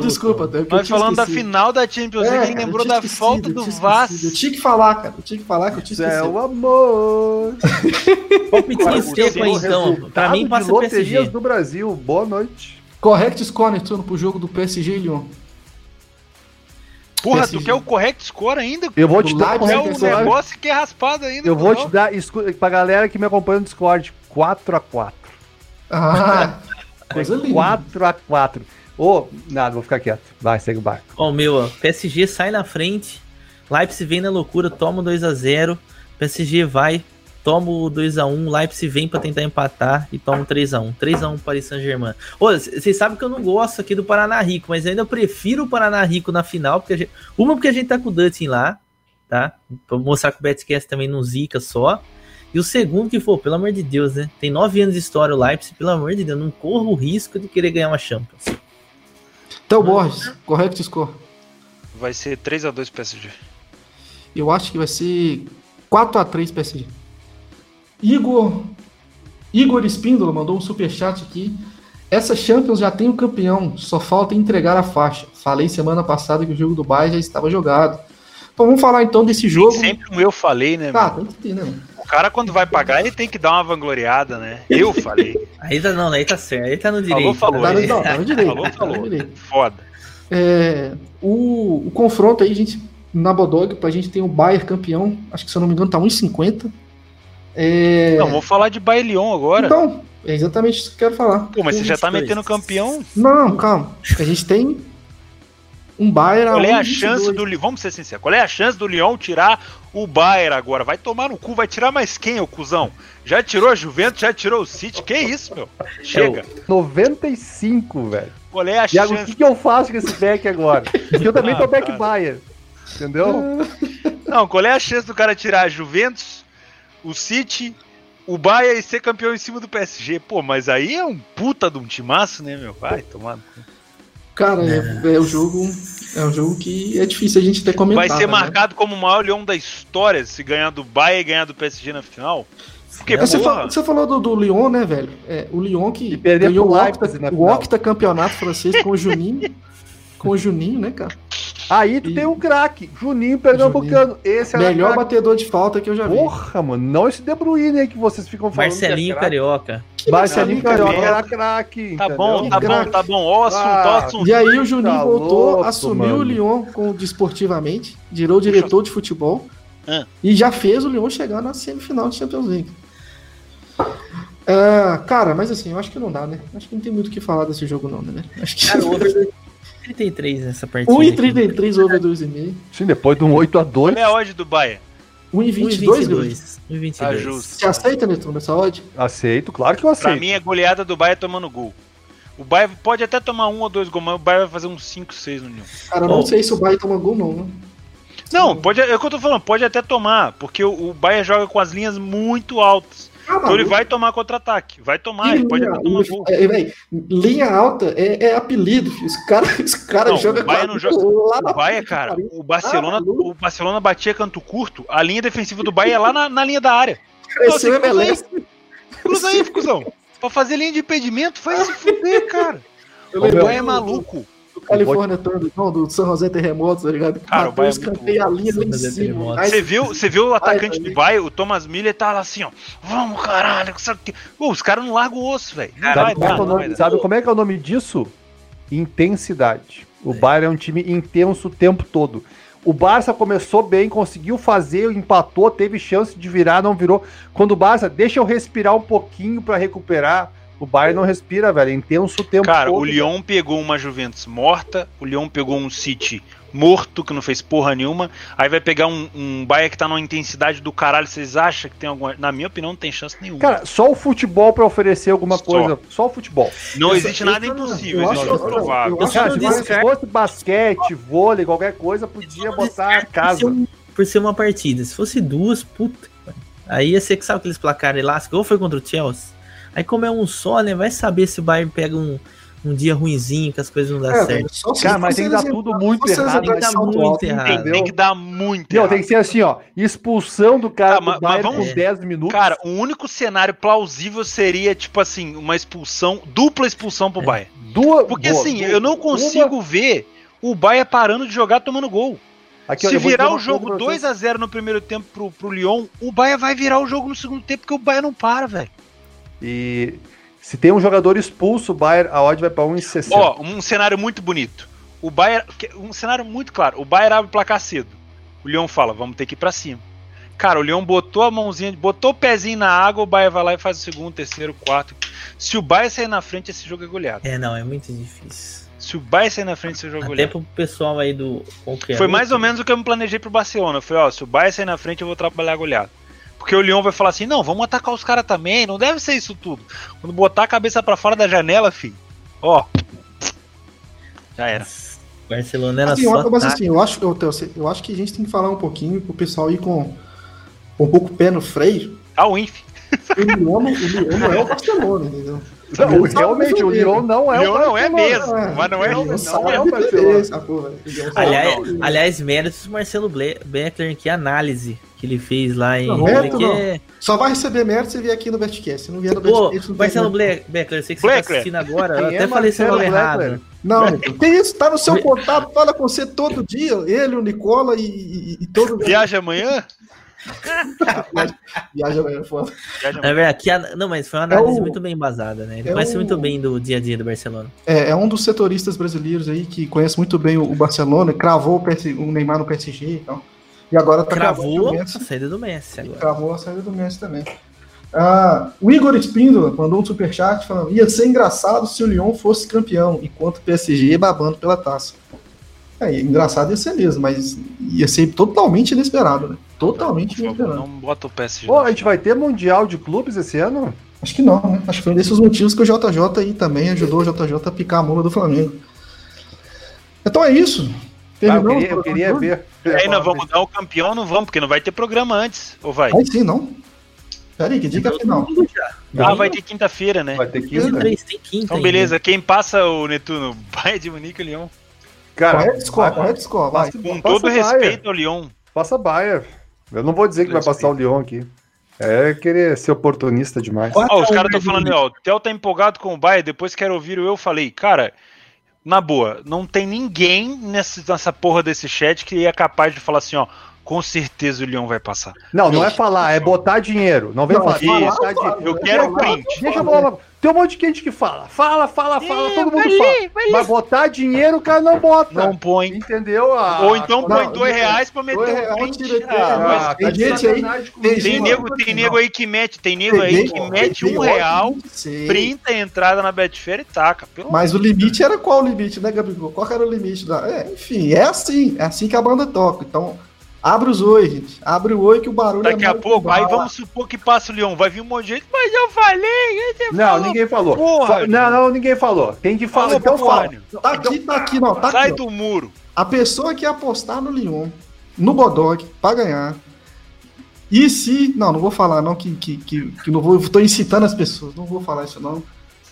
Desculpa, até tinha falando da esquecido. final da Champions É, League, cara, ele lembrou da esquecido, falta do esquecido. Eu tinha que falar, cara. Eu tinha que falar que eu tinha Isso é esquecido. o amor. Palpitinho seco aí, então. Pra mim, passa o loterias PSG. do Brasil. Boa noite. Correct score, Netuno, pro jogo do PSG e Lyon. Porra, PSG. tu quer o correct score ainda? Eu vou te dar É um negócio que é raspado ainda. Eu vou não. te dar, pra galera que me acompanha no Discord, 4x4. Ah, coisa linda. 4x4. Ô, nada, vou ficar quieto. Vai, segue o barco. Ó, o meu, ó. PSG sai na frente. Leipzig vem na loucura, toma o 2x0. PSG vai, toma o 2x1. Leipzig vem pra tentar empatar e toma o 3x1. 3x1 Paris Saint-Germain. Ô, c- vocês sabem que eu não gosto aqui do Paraná Rico, mas ainda prefiro o Paraná Rico na final. Porque gente- uma, porque a gente tá com o Dutton lá, tá? Pra mostrar que o Betcast também não zica só. E o segundo que for, pelo amor de Deus, né? Tem nove anos de história o Leipzig, pelo amor de Deus, não corra o risco de querer ganhar uma Champions. Então, Borges, correct score. Vai ser 3x2 PSG. Eu acho que vai ser 4x3 PSG. Igor. Igor Espíndola mandou um superchat aqui. Essa Champions já tem o campeão, só falta entregar a faixa. Falei semana passada que o jogo do Bayern já estava jogado. Então vamos falar então desse jogo. Sempre como eu falei, né? Tá, meu? tem que ter, né? mano? O cara, quando vai pagar, ele tem que dar uma vangloriada, né? Eu falei. Aí tá, não, aí tá certo, aí tá no direito. falou. Tá no, Tá não, tá no direito. Falou, tá no falou. direito. Foda. É, o, o confronto aí, gente, na Bodog, pra gente tem o Bayern campeão. Acho que se eu não me engano tá 1,50. É, Não, vamos falar de Bayern Lyon agora. então, é exatamente isso que eu quero falar. Pô, mas você já tá 22. metendo campeão? Não, calma. A gente tem um Bayern Qual é a 1,22. chance do? Vamos ser sinceros. Qual é a chance do Lyon tirar o Bayern agora? Vai tomar no cu, vai tirar mais quem, ô cuzão? Já tirou a Juventus, já tirou o City. Que isso, meu? Chega. 95, velho. Qual é a o chance? que, que eu faço com esse back agora? Porque eu também Ah, tô back cara. Bayern. Entendeu? Não, qual é a chance do cara tirar a Juventus, o City, o Bayern e ser campeão em cima do PSG? Pô, mas aí é um puta de um timaço, né, meu? Vai tomar. Cara, é, é o jogo. É um jogo que é difícil a gente ter comentado. Vai ser né? marcado como o maior Lyon da história se ganhar do Bayern e ganhar do PSG na final? Porque, Você, porra, fa- você falou do, do Lyon, né, velho? É, o Lyon que perder ganhou o octa, o octa campeonato francês com o Juninho. com o Juninho, né, cara? Aí tu E- tem um craque, Juninho Pernambucano. Esse era Melhor craque. batedor de falta que eu já vi. Porra, mano. Não esse De Bruyne aí que vocês ficam falando. Marcelinho que é craque. Carioca. Marcelinho Marcelinho Carioca era craque. tá bom, tá bom, tá bom. Ó, o assunto, ó, Ah. assunto. E aí o Juninho Tá voltou, louco, assumiu mano. o Lyon com desportivamente, virou diretor de futebol Ah. e já fez o Lyon chegar na semifinal de Champions League. Ah, cara, mas assim, eu acho que não dá, né? Acho que não tem muito o que falar desse jogo, não, né? Acho que Cara, o over 33 nessa partida. 1,33 over 2,5. Sim, depois de um 8x2. Qual é a odd do Bayern? 1,22, Grilo. 1,22. Tá 1,22. justo. Você aceita, Netuno, essa odd? Aceito, claro que eu Pra aceito. mim é goleada do Bayern tomando gol. O Bayern pode até tomar um ou dois gols, mas o Bayern vai fazer uns 5, 6 no Lyon. Cara, eu não sei se o Bayern toma gol, não, né? Não, pode, é o que eu tô falando, pode até tomar, porque o, o Bayern joga com as linhas muito altas. Ah, Então ele vai tomar contra-ataque. Vai tomar, ele pode linha, até tomar gol. é, linha alta é, é apelido. Os caras os cara Não, jogam o Bayern com a não joga- O puta cara, o Barcelona, o Barcelona batia canto curto, a linha defensiva do Bayern é lá na, na linha da área. Cresceu o Nossa, cruza aí. Cruza aí, cuzão. Pra fazer linha de impedimento, vai se fuder, cara. O Bayern é maluco. Do Califórnia Thunder, não, do San José Terremotos, tá ligado? Cara, o Bayern é escanteia a linha lá em cima. Você viu, você viu o atacante Ai, do Bayern, o Thomas Miller, tá lá assim, ó. Vamos, caralho. O? Pô, os caras não largam o osso, velho. Sabe, é é o nome, sabe como é que é o nome disso? Intensidade. O Bayern é um time intenso o tempo todo. O Barça começou bem, conseguiu fazer, empatou, teve chance de virar, não virou. Quando o Barça deixa eu respirar um pouquinho para recuperar, o Bayern não respira, velho. É intenso o tempo Cara, todo, o Lyon velho. pegou uma Juventus morta, o Lyon pegou um City morto, que não fez porra nenhuma. Aí vai pegar um, um Bahia que tá numa intensidade do caralho. Vocês acham que tem alguma. Na minha opinião, não tem chance nenhuma. Cara, só o futebol para oferecer alguma só. coisa. Só o futebol. Não existe nada impossível, existe o provável. se fosse basquete, vôlei, qualquer coisa, podia botar a casa. Por ser, por ser uma partida. Se fosse duas, puta. Aí ia ser que sabe aqueles placares elásticos, ou foi contra o Chelsea. Aí como é um só, né? Vai saber se o Bayern pega um um dia ruinzinho, que as coisas não dão é, certo. Cara, mas tem que dar tudo muito errado. Tem que dar muito errado. Tem, tem, que dar muito não, errado. Tem que ser assim, ó, expulsão do cara ah, do mas, vamos, com 10 minutos. Cara, o único cenário plausível seria, tipo assim, uma expulsão, dupla expulsão pro é. Bayern. Duas, Porque boa, assim, duas, eu não consigo uma... ver o Bayern parando de jogar tomando gol. Aqui, Se virar o jogo 2 a 0 no primeiro tempo pro, pro Lyon, o Bayern vai virar o jogo no segundo tempo, porque o Bayern não para, velho. E se tem um jogador expulso, o Bayern, a odd vai para 1,60. Ó, um cenário muito bonito. O Bayern, um cenário muito claro. O Bayern abre o placar cedo. O Leão fala, vamos ter que ir para cima. Cara, o Leão botou a mãozinha, botou o pezinho na água, o Bayern vai lá e faz o segundo, terceiro, quarto. Se o Bayern sair na frente, esse jogo é goleado. É, não, é muito difícil. Se o Bayern sair na frente, esse jogo é goleado. Até pro pessoal aí do... Foi mais ou menos o que eu me planejei pro Barcelona. Foi, ó, se o Bayern sair na frente, eu vou trabalhar goleado. Porque o Leão vai falar assim: não, vamos atacar os caras também, não deve ser isso tudo. Quando botar a cabeça para fora da janela, filho, ó. Já era. Barcelona era assim, só. Mas assim, eu acho, eu, eu acho que a gente tem que falar um pouquinho pro pessoal ir com, com um pouco o pé no freio. Ah, o Inf. O Lyon, o Lyon não é o Barcelona, entendeu? Não, realmente, o Lyon não é o Lyon não é mesmo, é, mas não é, não, não é o Barcelona. Aliás, aliás, méritos do Marcelo Beckler, que análise que ele fez lá em. Não, mérito, não. É... Só vai receber mérito se vier aqui no Betcast. Se não vier no Betcast, não Marcelo Beckler, eu sei que você está assistindo agora. Eu até é falei seu nome errado. Não, tem isso, tá no seu contato, fala com você todo dia. Ele, o Nicola e, e, e todo Viaja amanhã? Viaja amanhã, foda. É verdade, a, não, mas foi uma análise é o, muito bem embasada, né? Ele é conhece o, muito bem do dia a dia do Barcelona. É, é um dos setoristas brasileiros aí que conhece muito bem o, o Barcelona, cravou o, PS, o Neymar no PSG e então. tal. E agora tá Cravou a saída do Messi agora. Cravou a saída do Messi também. Ah, o Igor Espíndola mandou um superchat falando: ia ser engraçado se o Lyon fosse campeão, enquanto o PSG ia babando pela taça. É, engraçado ia ser mesmo, mas ia ser totalmente inesperado, né? Totalmente não, inesperado. Não bota o PSG. Pô, a gente vai ter Mundial de Clubes esse ano? Acho que não, né? Acho que foi um desses motivos que o JJ aí também ajudou o JJ a picar a mula do Flamengo. Então é isso. Terminou, ah, eu queria, eu queria ver. Aí nós vamos dar o campeão ou não vamos? Porque não vai ter programa antes, ou vai? Vai sim, não. Peraí, que dica final. Ah, vai ter quinta-feira, né? Vai ter quinta. Tem quinta então, beleza. Quem passa o Netuno? Bayern de Munique e Lyon. Cara, correto score, correto score, vai. Com todo respeito ao Lyon. Passa Bayern. Eu não vou dizer que vai passar o Lyon aqui. É querer ser oportunista demais. Os caras estão falando, ó, o Theo tá empolgado com o Bayern, depois quero ouvir o eu falei. Cara, na boa, não tem ninguém nessa, porra desse chat que é capaz de falar assim, ó, com certeza o Leão vai passar. Não, não é falar, é botar dinheiro. Não vem não, falar. Falar, falar, eu quero o print. Deixa eu falar. Tem um monte de gente que fala. Fala, fala, fala, é, todo mundo ali, fala. Mas botar dinheiro o cara não bota. Não põe. Entendeu? Ah, Ou então põe não, dois reais pra meter o print. Ah, ah, tem gente aí. Tem, tem, nego, tem nego aí que mete, tem nego aí que mete um real, printa a entrada na Betfair e taca. Mas o limite era qual o limite, né, Gabigol? Qual era o limite da. É, enfim, é assim. É assim que a banda toca. Então. Abre os oi, gente. Abre o oi que o barulho Daqui é a pouco, aí vamos supor que passa o Leão. Vai vir um monte de gente, mas eu falei. Não, falou, ninguém falou. Porra, não, não, ninguém falou. Tem que falar. Então fala. Tá aqui, tá aqui, não. Tá Sai aqui, do muro. A pessoa que apostar no Leão, no Bodog, pra ganhar. E se. Não, não vou falar, não, que, que, que, que não vou. Tô incitando as pessoas. Não vou falar isso, não.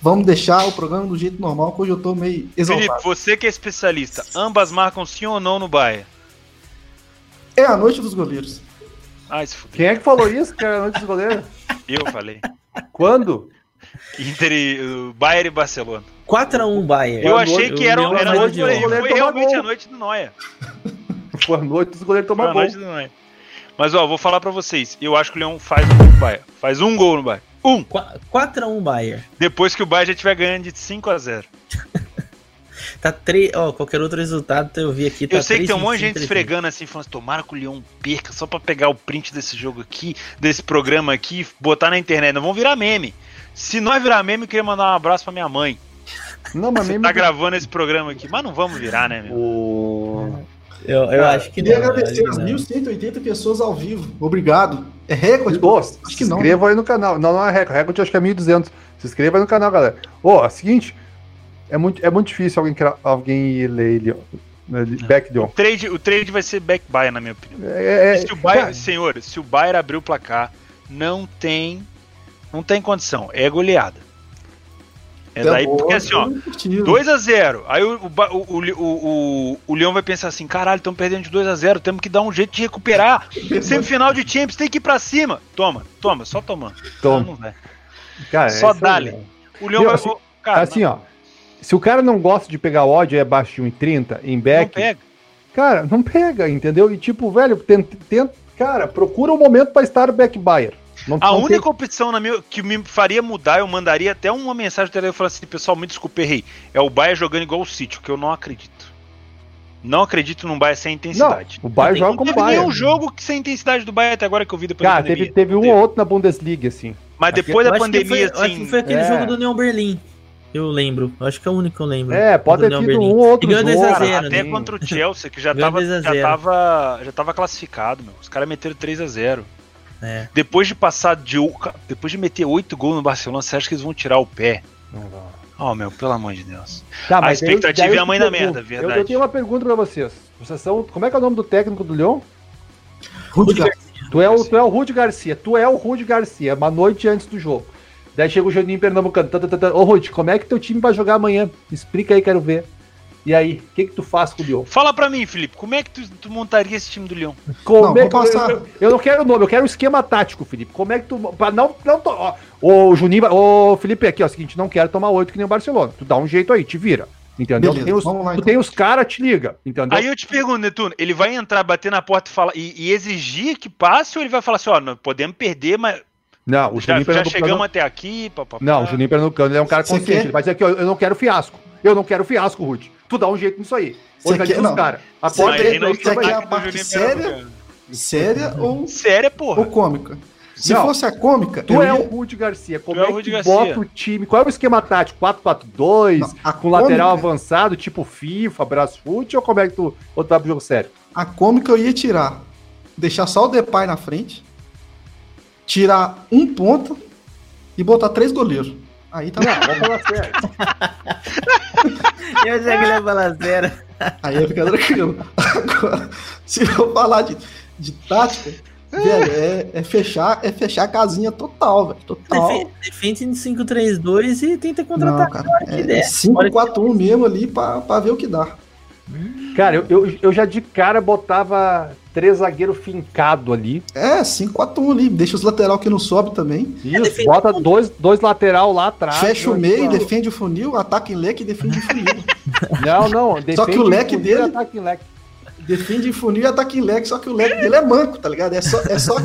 Vamos deixar o programa do jeito normal, que hoje eu tô meio exaltado. Felipe, você que é especialista, ambas marcam sim ou não no Bahia? É a noite dos goleiros. Ah, se Quem é que falou isso, que é a noite dos goleiros? Eu falei. Quando? Entre Bayern e Barcelona. 4x1 Bayern. Eu achei que era, era a noite do goleiro. Foi realmente a noite do Noia. Foi a noite dos goleiros tomar gol. Mas ó, vou falar pra vocês. Eu acho que o Leão faz um gol no Bayern. Faz um gol no Bayern. Um. 4x1 Bayern. Depois que o Bayern já estiver ganhando de 5x0. Tá três. Ó, qualquer outro resultado eu vi aqui. Tá eu sei que tem um 3, monte de gente 25, esfregando assim, falando assim, tomara que o Leão perca, só pra pegar o print desse jogo aqui, desse programa aqui, botar na internet. Não vão virar meme. Se nós virar meme, eu queria mandar um abraço pra minha mãe. Não, mas Você mesmo. tá gravando esse programa aqui, mas não vamos virar, né, meu? O... Eu, eu Cara, acho que Queria não. agradecer acho as que não. 1.180 pessoas ao vivo. Obrigado. É recorde? Ô, Acho se que não. inscreva aí no canal. Não, não é recorde. Recorde acho que é 1.200. Se inscreva aí no canal, galera. Ô, é o seguinte. É muito, é muito difícil alguém, alguém ler ele. né, Back Leon. O trade, o trade vai ser back buy, na minha opinião. É, é, se o Bayern, cara, senhor, se o Bayern abrir o placar, não tem, não tem condição. É goleada. É Tá daí porque assim, ó, tô curtindo. 2 a 0 Aí o, o, o, o, o, o Leão vai pensar assim: caralho, estamos perdendo de 2 a 0 temos que dar um jeito de recuperar. Semifinal de Champions, tem que ir pra cima. Toma, toma, só tomando. Toma. Não, não vai. cara, só é dá-lhe. O Leão vai. assim- cara, assim, ó. Se o cara não gosta de pegar ódio e é abaixo de 1,30 em não, back, não pega. cara, não pega, entendeu? E tipo, velho, tenta, tenta- cara, procura um momento pra estar back buyer. Não, A não única opção na minha, que me faria mudar, eu mandaria até uma mensagem telefone falando assim, pessoal, me desculpe, errei. É o Bayern jogando igual o City, o que eu não acredito. Não acredito num Bayern sem Não, intensidade. o Bayern Tem- joga Não como teve nenhum Bayern. jogo que sem intensidade do Bayern até agora que eu vi depois Cara, da teve, pandemia. teve um Não ou outro na Bundesliga, assim. Mas depois Eu da pandemia, foi, eu acho assim. que foi aquele é. jogo do União Berlim. Eu lembro. Eu acho que é o único que eu lembro. É, pode ter tido Berlim. um ou outro ganhou 2 jogo, a Cara, 0 até né? contra o Chelsea, que já tava, 2 a já, 0. tava, já tava classificado, meu. Os caras meteram 3 a 0 É. Depois de passar de. Depois de meter 8 gols no Barcelona, você acha que eles vão tirar o pé? Oh, meu, pelo amor de Deus. Tá, A expectativa daí é a eu mãe da merda, eu- verdade. Eu, tenho uma pergunta pra vocês. Vocês são. Como é que é o nome do técnico do Leão? Rudiger. Tu é o, tu é o Rude Garcia. Tu é o Rude Garcia, uma noite antes do jogo. Daí chega o Juninho Pernambucano. Tá, tá, tá. Ô, Rude, como é que teu time vai jogar amanhã? Explica aí, quero ver. E aí, o que, que tu faz com o Leão? Fala pra mim, Felipe, como é que tu, tu montaria esse time do Leão? Como Não, é que eu- passar. eu, eu não quero o nome, eu quero o esquema tático, Felipe. Como é que tu. Pra não. não to- ó, ô, Juninho. Ô, Felipe, aqui, ó. Seguinte, não quero tomar oito que nem o Barcelona. Tu dá um jeito aí, te vira. Entendeu? Beleza, tu tem os, tu então. tem os caras, te liga. Entendeu? Aí eu te pergunto, Netuno, ele vai entrar, bater na porta e, falar, e, e exigir que passe ou ele vai falar assim, ó, não, podemos perder, mas não, o já, Juninho já Pernambucano. chegamos até aqui, papapá. Não, o Juninho Pernambucano ele é um cara consciente. Ele vai dizer aqui, ó, eu não quero fiasco. Eu não quero fiasco, Ruth. Tu dá um jeito nisso aí. Você Organiza quer- os não. caras. A Você porta quer- é a parte séria? Séria ou, Séria, porra. ou cômica? Se Não. fosse a cômica, Tu eu é ia- o Rude Garcia. Como Tu é é Rudy que tu Garcia. bota o time? Qual é o esquema tático? 4-4-2? Não, a Com lateral cômica- avançado, tipo FIFA, Brasfoot? Ou como é que tu ou tu vai pro jogo sério? A cômica eu ia tirar. Deixar só o Depay na frente. Tirar um ponto e botar três goleiros. Aí tá Não, vamos falar sério. Eu já que ele ia falar zero. Aí ia ficar tranquilo. Agora, se eu falar de, de tática, velho, é, é fechar, é fechar a casinha total, velho. Total. Defende, em 5-3-2 e tenta Não, contra-atacar. cara. que É der. 5-4-1 mesmo ali pra, pra ver o que dá. Cara, eu, eu, eu já de cara botava três zagueiros fincados ali. É, 5-4-1 ali. Deixa os lateral que não sobe também. Isso, defende- bota dois, dois lateral lá atrás. Fecha o Não, meio, não. defende o funil, ataca em leque e defende em funil. Não, não. Só que o leque funil e dele- ataca em leque. defende em funil e ataca em leque, só que o leque dele é manco, tá ligado? É só, é só é,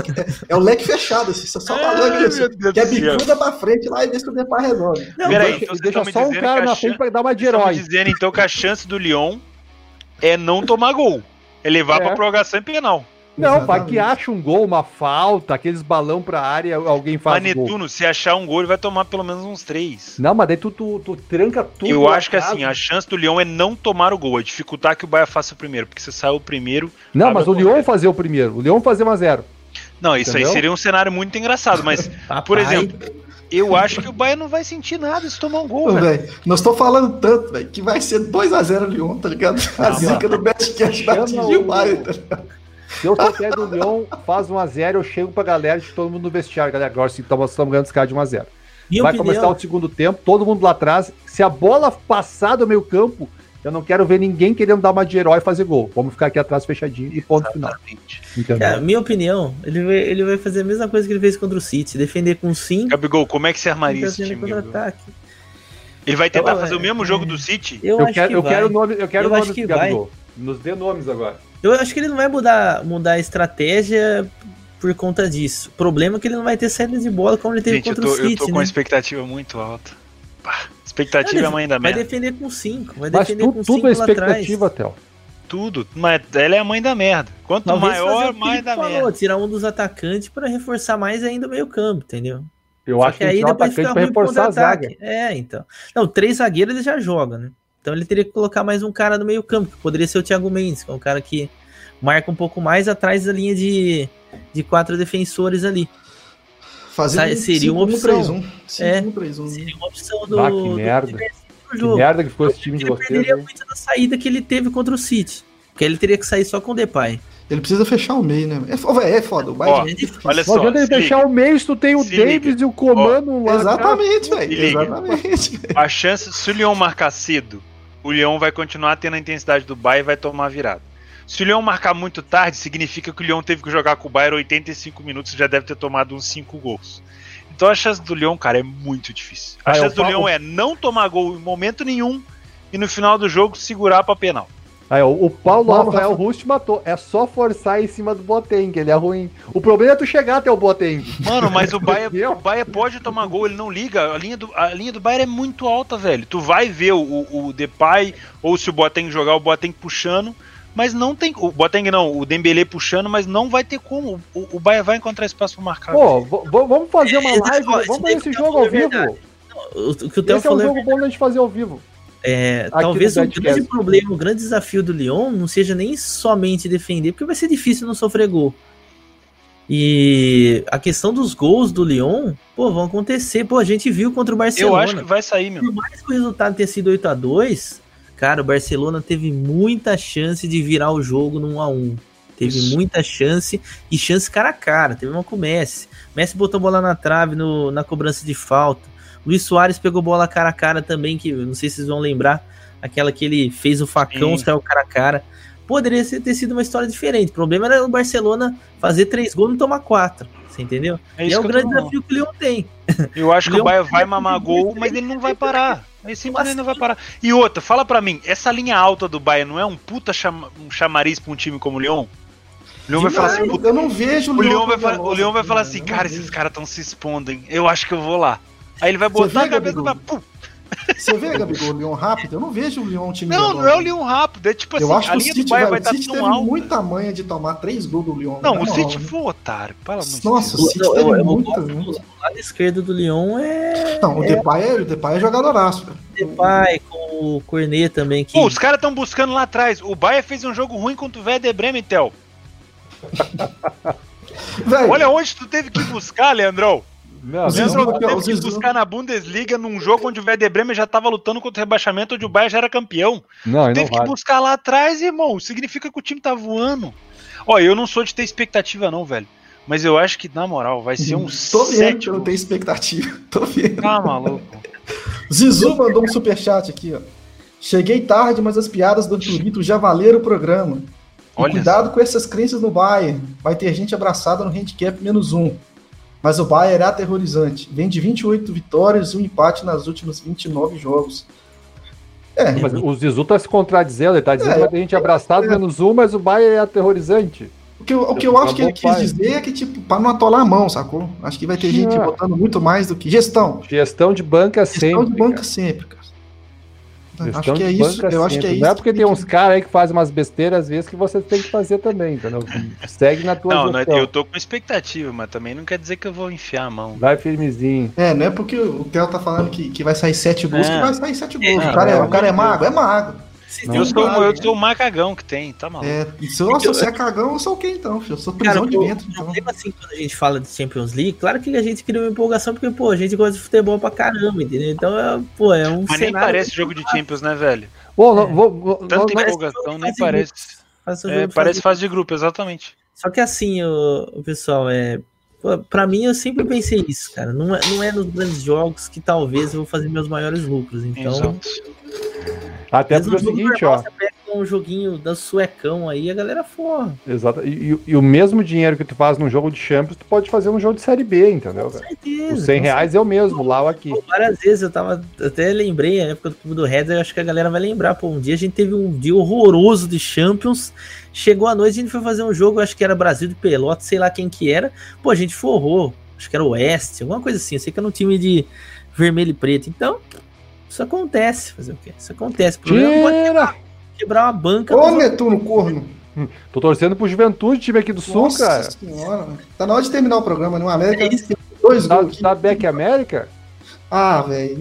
é o leque fechado, assim, só, Ai, assim, que é bicuda pra frente lá e deixa o depar redondo. Não, Peraí, Deixa- então deixa só um cara na frente chan- pra dar uma de herói. dizendo então que a chance do Lyon é não tomar gol. É levar É. pra prorrogação e penal. Não, vai que acha um gol, uma falta, aqueles balão pra área, alguém faz Mas gol. Netuno, se achar um gol, ele vai tomar pelo menos uns três. Não, mas daí tu, tu, tu tranca tudo. Eu acho que assim, a chance do Lyon é não tomar o gol, é dificultar que o Bahia faça o primeiro, porque você saiu o primeiro. Não, mas a o porta. fazer o primeiro. O Lyon fazer 1x0. Não, isso Entendeu? aí seria um cenário muito engraçado, mas, por exemplo, eu acho que o Bahia não vai sentir nada se tomar um gol, velho. nós estamos falando tanto, velho, que vai ser 2x0 Lyon, tá ligado? A zica do Betcast vai atingir o- o Bayern, tá ligado? Se eu sou até do Lyon, faz 1x0, eu chego pra galera de todo mundo no vestiário. Galera, agora sim, estamos ganhando os caras de 1x0. Minha Vai opinião, começar o segundo tempo, todo mundo lá atrás. Se a bola passar do meio campo, eu não quero ver ninguém querendo dar uma de herói e fazer gol. Vamos ficar aqui atrás fechadinho e ponto final. Exatamente. Entendeu? cara, minha opinião, ele vai, ele vai fazer a mesma coisa que ele fez contra o City, defender com 5 Gabigol, como é que você armaria esse defender time? Ele vai tentar Eu- fazer o mesmo é- jogo do City? Eu, Eu, acho quero, que eu vai. quero nome, eu quero Eu nome acho que do Gabigol. Nos dê nomes agora. Eu acho que ele não vai mudar, mudar a estratégia por conta disso. O problema é que ele não vai ter saída de bola como ele teve Gente, eu contra tô, o eu City, tô com né? uma expectativa muito alta. Pá, Expectativa é a mãe da Vai merda. defender com 5. Vai defender tu- com tudo 5 é lá atrás. expectativa, Theo. Tudo. Mas ela é a mãe da merda. Quanto Talvez maior, mais da falou, merda. tirar um dos atacantes pra reforçar mais ainda o meio campo, entendeu? Eu Só acho que que o depois fica ruim pro reforçar a zaga. É, então. Não, três zagueiros ele já joga, né? Então ele teria que colocar mais um cara no meio campo, que poderia ser o Thiago Mendes, que é um cara que marca um pouco mais atrás da linha de, de quatro defensores ali. Fazer seria uma opção. 5-1-3-1. É. 5-1-3-1. Seria uma opção do, Ah, que merda. do Que jogo. merda que ficou esse time de Ele vocês. perderia hein? muito da saída que ele teve contra o City. Porque ele teria que sair só com o Depay. Ele precisa fechar o meio, né? É, é foda. O Bayern é difícil. Olha Não só. adianta ele se liga. fechar o meio se tu tem o Se Davis liga. e o Comando lá. Exatamente, velho. Exatamente. A chance, se o Leão marcar cedo, o Leão vai continuar tendo a intensidade do Bayern e vai tomar virada. Se o Leão marcar muito tarde, significa que o Leão teve que jogar com o Bayern 85 minutos e já deve ter tomado uns 5 gols. Então a chance do Leão, cara, é muito difícil. A Ah, eu chance do Leão é não tomar gol em momento nenhum e no final do jogo segurar pra penal. Aí, ó, o Paulo O Paulo Rafael Rafa- Rust matou. É só forçar em cima do Boateng, ele é ruim. O problema é tu chegar até o Boateng. Mano, mas o Bayern, Entendeu? o Bayern pode tomar gol, ele não liga. A linha do, a linha do Bayern é muito alta, velho. Tu vai ver o, o, o Depay ou se o Boateng jogar, o Boateng puxando, mas não tem. O Boateng não, o Dembele puxando, mas não vai ter como. O, o Bayern vai encontrar espaço pra marcar. Pô, vamos fazer uma live, vamos fazer esse que jogo eu ao é vivo. O, que o Theo Esse é um é jogo bom da gente fazer ao vivo. É, talvez o grande problema, o grande desafio do Lyon não seja nem somente defender, porque vai ser difícil não sofrer gol. E a questão dos gols do Lyon, pô, vão acontecer. Pô, a gente viu contra o Eu Barcelona. acho que vai sair, meu. Por mais que o resultado tenha sido 8 a 2 cara, o Barcelona teve muita chance de virar o jogo num 1 a 1 Teve Isso. muita chance e chance cara a cara. Teve uma com o Messi. Messi botou bola na trave no, na cobrança de falta. Luiz Soares pegou bola cara a cara também, que não sei se vocês vão lembrar. Aquela que ele fez o facão, Sim. saiu cara a cara. Poderia ter sido uma história diferente. O problema era o Barcelona fazer três gols e não tomar quatro. Você entendeu? É e é o grande desafio que o Leão tem. Eu acho que o Leão- Bayern vai mamar gol, mas ele não vai parar. Ele simplesmente não vai parar. E outra, fala pra mim, essa linha alta do Bayern não é um puta chama- um chamariz pra um time como o Lyon? O Leão vai falar assim, eu, puta, eu não vejo o Leão vai, falar- o Leão vai falar assim, cara, esses caras estão se expondo, hein? Eu acho que eu vou lá. Aí ele vai botar a cabeça e vai. Você vê, Gabigol, o Leão rápido? Eu não vejo o Leão um time Não, não é o Leão rápido. É tipo assim, Eu acho a que o linha do City, Bayern vai, vai o estar City tão teve alta. muita manha de tomar três gols do Leão. Não, o City né? foi um otário. Pelo amor Nossa, Deus. o City teve eu- eu- muita, eu- muita. O lado esquerdo do Lyon é Não, o Depay é, o Depay é jogadoraço. cara. Depay com o Cornet também. Que... Pô, os caras estão buscando lá atrás. O Bayern fez um jogo ruim contra o Werder Bremen. Velho, Olha onde tu teve que buscar, Leandrão. Não, Zizou- teve que Zizou. buscar na Bundesliga num jogo onde o Werder Bremen já tava lutando contra o rebaixamento, onde o Bayern já era campeão. não, aí não teve que vale. buscar lá atrás, irmão. Significa que o time tá voando. Ó, eu não sou de ter expectativa, não, velho. Mas eu acho que, na moral, vai ser um Tô vendo que sete. eu não tenho expectativa. Tô vendo. Tá maluco. Zizu mandou um superchat aqui, ó. Cheguei tarde, mas as piadas do Turito já valeram o programa. Olha cuidado com essas crenças no Bayern. Vai ter gente abraçada no handicap menos um. Mas o Bayern é aterrorizante. Vem de 28 vitórias e um empate nas últimos 29 jogos. É, Mas o Zizu tá se contradizendo, ele tá dizendo É, que vai ter gente abraçado menos um, mas o Bayern é aterrorizante. o que eu, o que eu Tá acho que ele quis dizer é que, tipo, pra não atolar a mão, sacou? Acho que vai ter gente É. botando muito mais do que. Gestão. Gestão de banca Gestão sempre. de banca cara. sempre, cara. Acho que é isso. banca Eu acho que é isso. Não é porque que tem uns caras aí que fazem umas besteiras às vezes que você tem que fazer também, entendeu? Segue na tua Não, não é- gestão. eu tô com expectativa, mas também não quer dizer que eu vou enfiar a mão. Vai firmezinho. É, não é porque o Theo tá falando que, que vai sair sete gols, É. que vai sair sete gols. É, o cara, é, é, o cara é mago, é mago. Não. Eu sou, eu né? sou o macagão que tem, tá maluco. É, se, nossa, se é cagão, eu sou o quê então, filho? Eu sou Cara, prisão de o dentro, então. problema assim, quando a gente fala de Champions League, claro que a gente cria uma empolgação, porque, pô, a gente gosta de futebol pra caramba, entendeu? Então, é, pô, é um Mas nem parece jogo de Champions, né, velho? Bom, não- vou, vou- Tanta não- parece empolgação, de nem de parece. É, de parece fase- fase de grupo, exatamente. Só que assim, o, o pessoal, é. Pô, Pra mim, eu sempre pensei isso, cara. Não é, não é nos grandes jogos que talvez eu vou fazer meus maiores lucros. Então, Exato. Até porque é o seguinte, ó. Você pega um joguinho da suecão aí, a galera forra. Exato. E, e- e o mesmo dinheiro que tu faz num jogo de Champions, tu pode fazer num jogo de Série B, entendeu? Com certeza. Os 100 com reais é o mesmo, lá ou aqui. Pô, várias vezes eu tava. Até lembrei, na época do Clube do Red, eu acho que a galera vai lembrar. Pô, um dia a gente teve um dia horroroso de Champions. Chegou a noite, a gente foi fazer um jogo, acho que era Brasil de Pelotas, sei lá quem que era. Pô, a gente forrou. Acho que era o Oeste, alguma coisa assim. Eu sei que era um time de vermelho e preto. Então, Isso acontece, fazer o quê? Isso acontece. O problema não pode Tira! Quebrar uma banca. Ô, Netuno Corno. Tô torcendo pro Juventude, time aqui do Sul, Nossa cara. senhora, mano. Tá na hora de terminar o programa, né? O América É isso. dois Da, gols da Beck América? Ah, velho.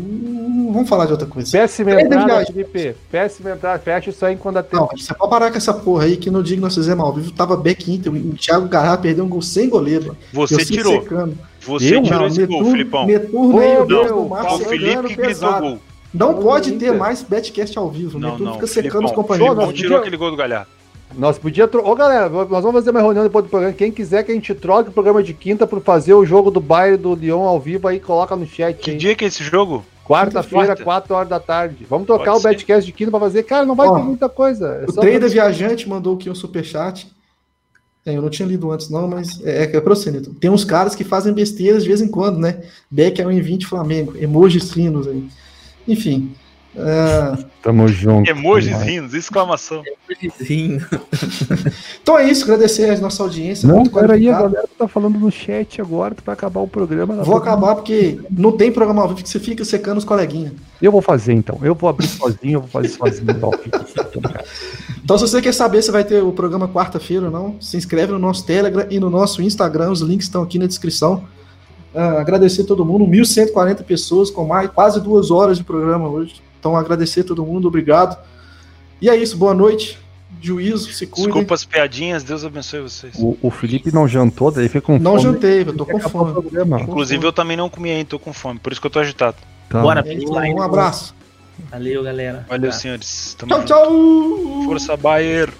Vamos falar de outra coisa. Péssima entrada. Felipe. Péssima entrada. Fecha isso aí quando dá Não, você pode parar com essa porra aí que no dia que nós fizemos ao vivo tava back Inter. O Thiago Garra perdeu um gol sem goleiro. Você Eu tirou. secando. Você Eu? tirou Não, esse gol, Filipão. Netuno Ô, aí, o meu, Deus o o Felipe que gritou pesado. gol. Não pode ter mais betcast ao vivo. Não, Netuno não. fica secando Filipão, os companheiros. Filipão tirou podia- aquele gol do Galhardo. Nós podíamos. Tro... Ô, galera, nós vamos fazer uma reunião depois do programa. Quem quiser que a gente troque o programa de quinta por fazer o jogo do Bayern do Lyon ao vivo aí, coloca no chat. Que hein? dia que é esse jogo? Quarta-feira, Quarta. 4 horas da tarde. Vamos trocar Pode o ser. Betcast de quinta pra fazer. Cara, não vai Ó, ter muita coisa. É O só Trader pra- Viajante mandou aqui um superchat. É, eu não tinha lido antes, não, mas é, é pra você, Neto. Tem uns caras que fazem besteiras de vez em quando, né? Beck é um 20 Flamengo, emojis finos aí. Enfim. ah, Tamo junto. Emojis rindo, exclamação. Sim. então é isso, agradecer a nossa audiência. Não, muito peraí, a galera tá falando no chat agora, tu vai acabar o programa. Vou acabar porque não tem programa ao vivo que você fica secando os coleguinhas. Eu vou fazer então. Eu vou abrir sozinho, eu vou fazer sozinho. então. Então, se você quer saber se vai ter o programa quarta-feira ou não, se inscreve no nosso Telegram e no nosso Instagram. Os links estão aqui na descrição. Ah, agradecer a todo mundo. 1.140 pessoas com mais quase duas horas de programa hoje. Então, agradecer a todo mundo. Obrigado. E é isso. Boa noite. Juízo. Se cuide. Desculpa as piadinhas, Deus abençoe vocês. O, o Felipe não jantou, daí fica com Não fome. jantei, eu tô com fome. programa. Inclusive, eu também não comi ainda, tô com fome, por isso que eu tô agitado. Tá. Bora, Um abraço. Valeu, galera. Valeu, Abraço. senhores. Tamo Tchau, junto. tchau. Força Bayer.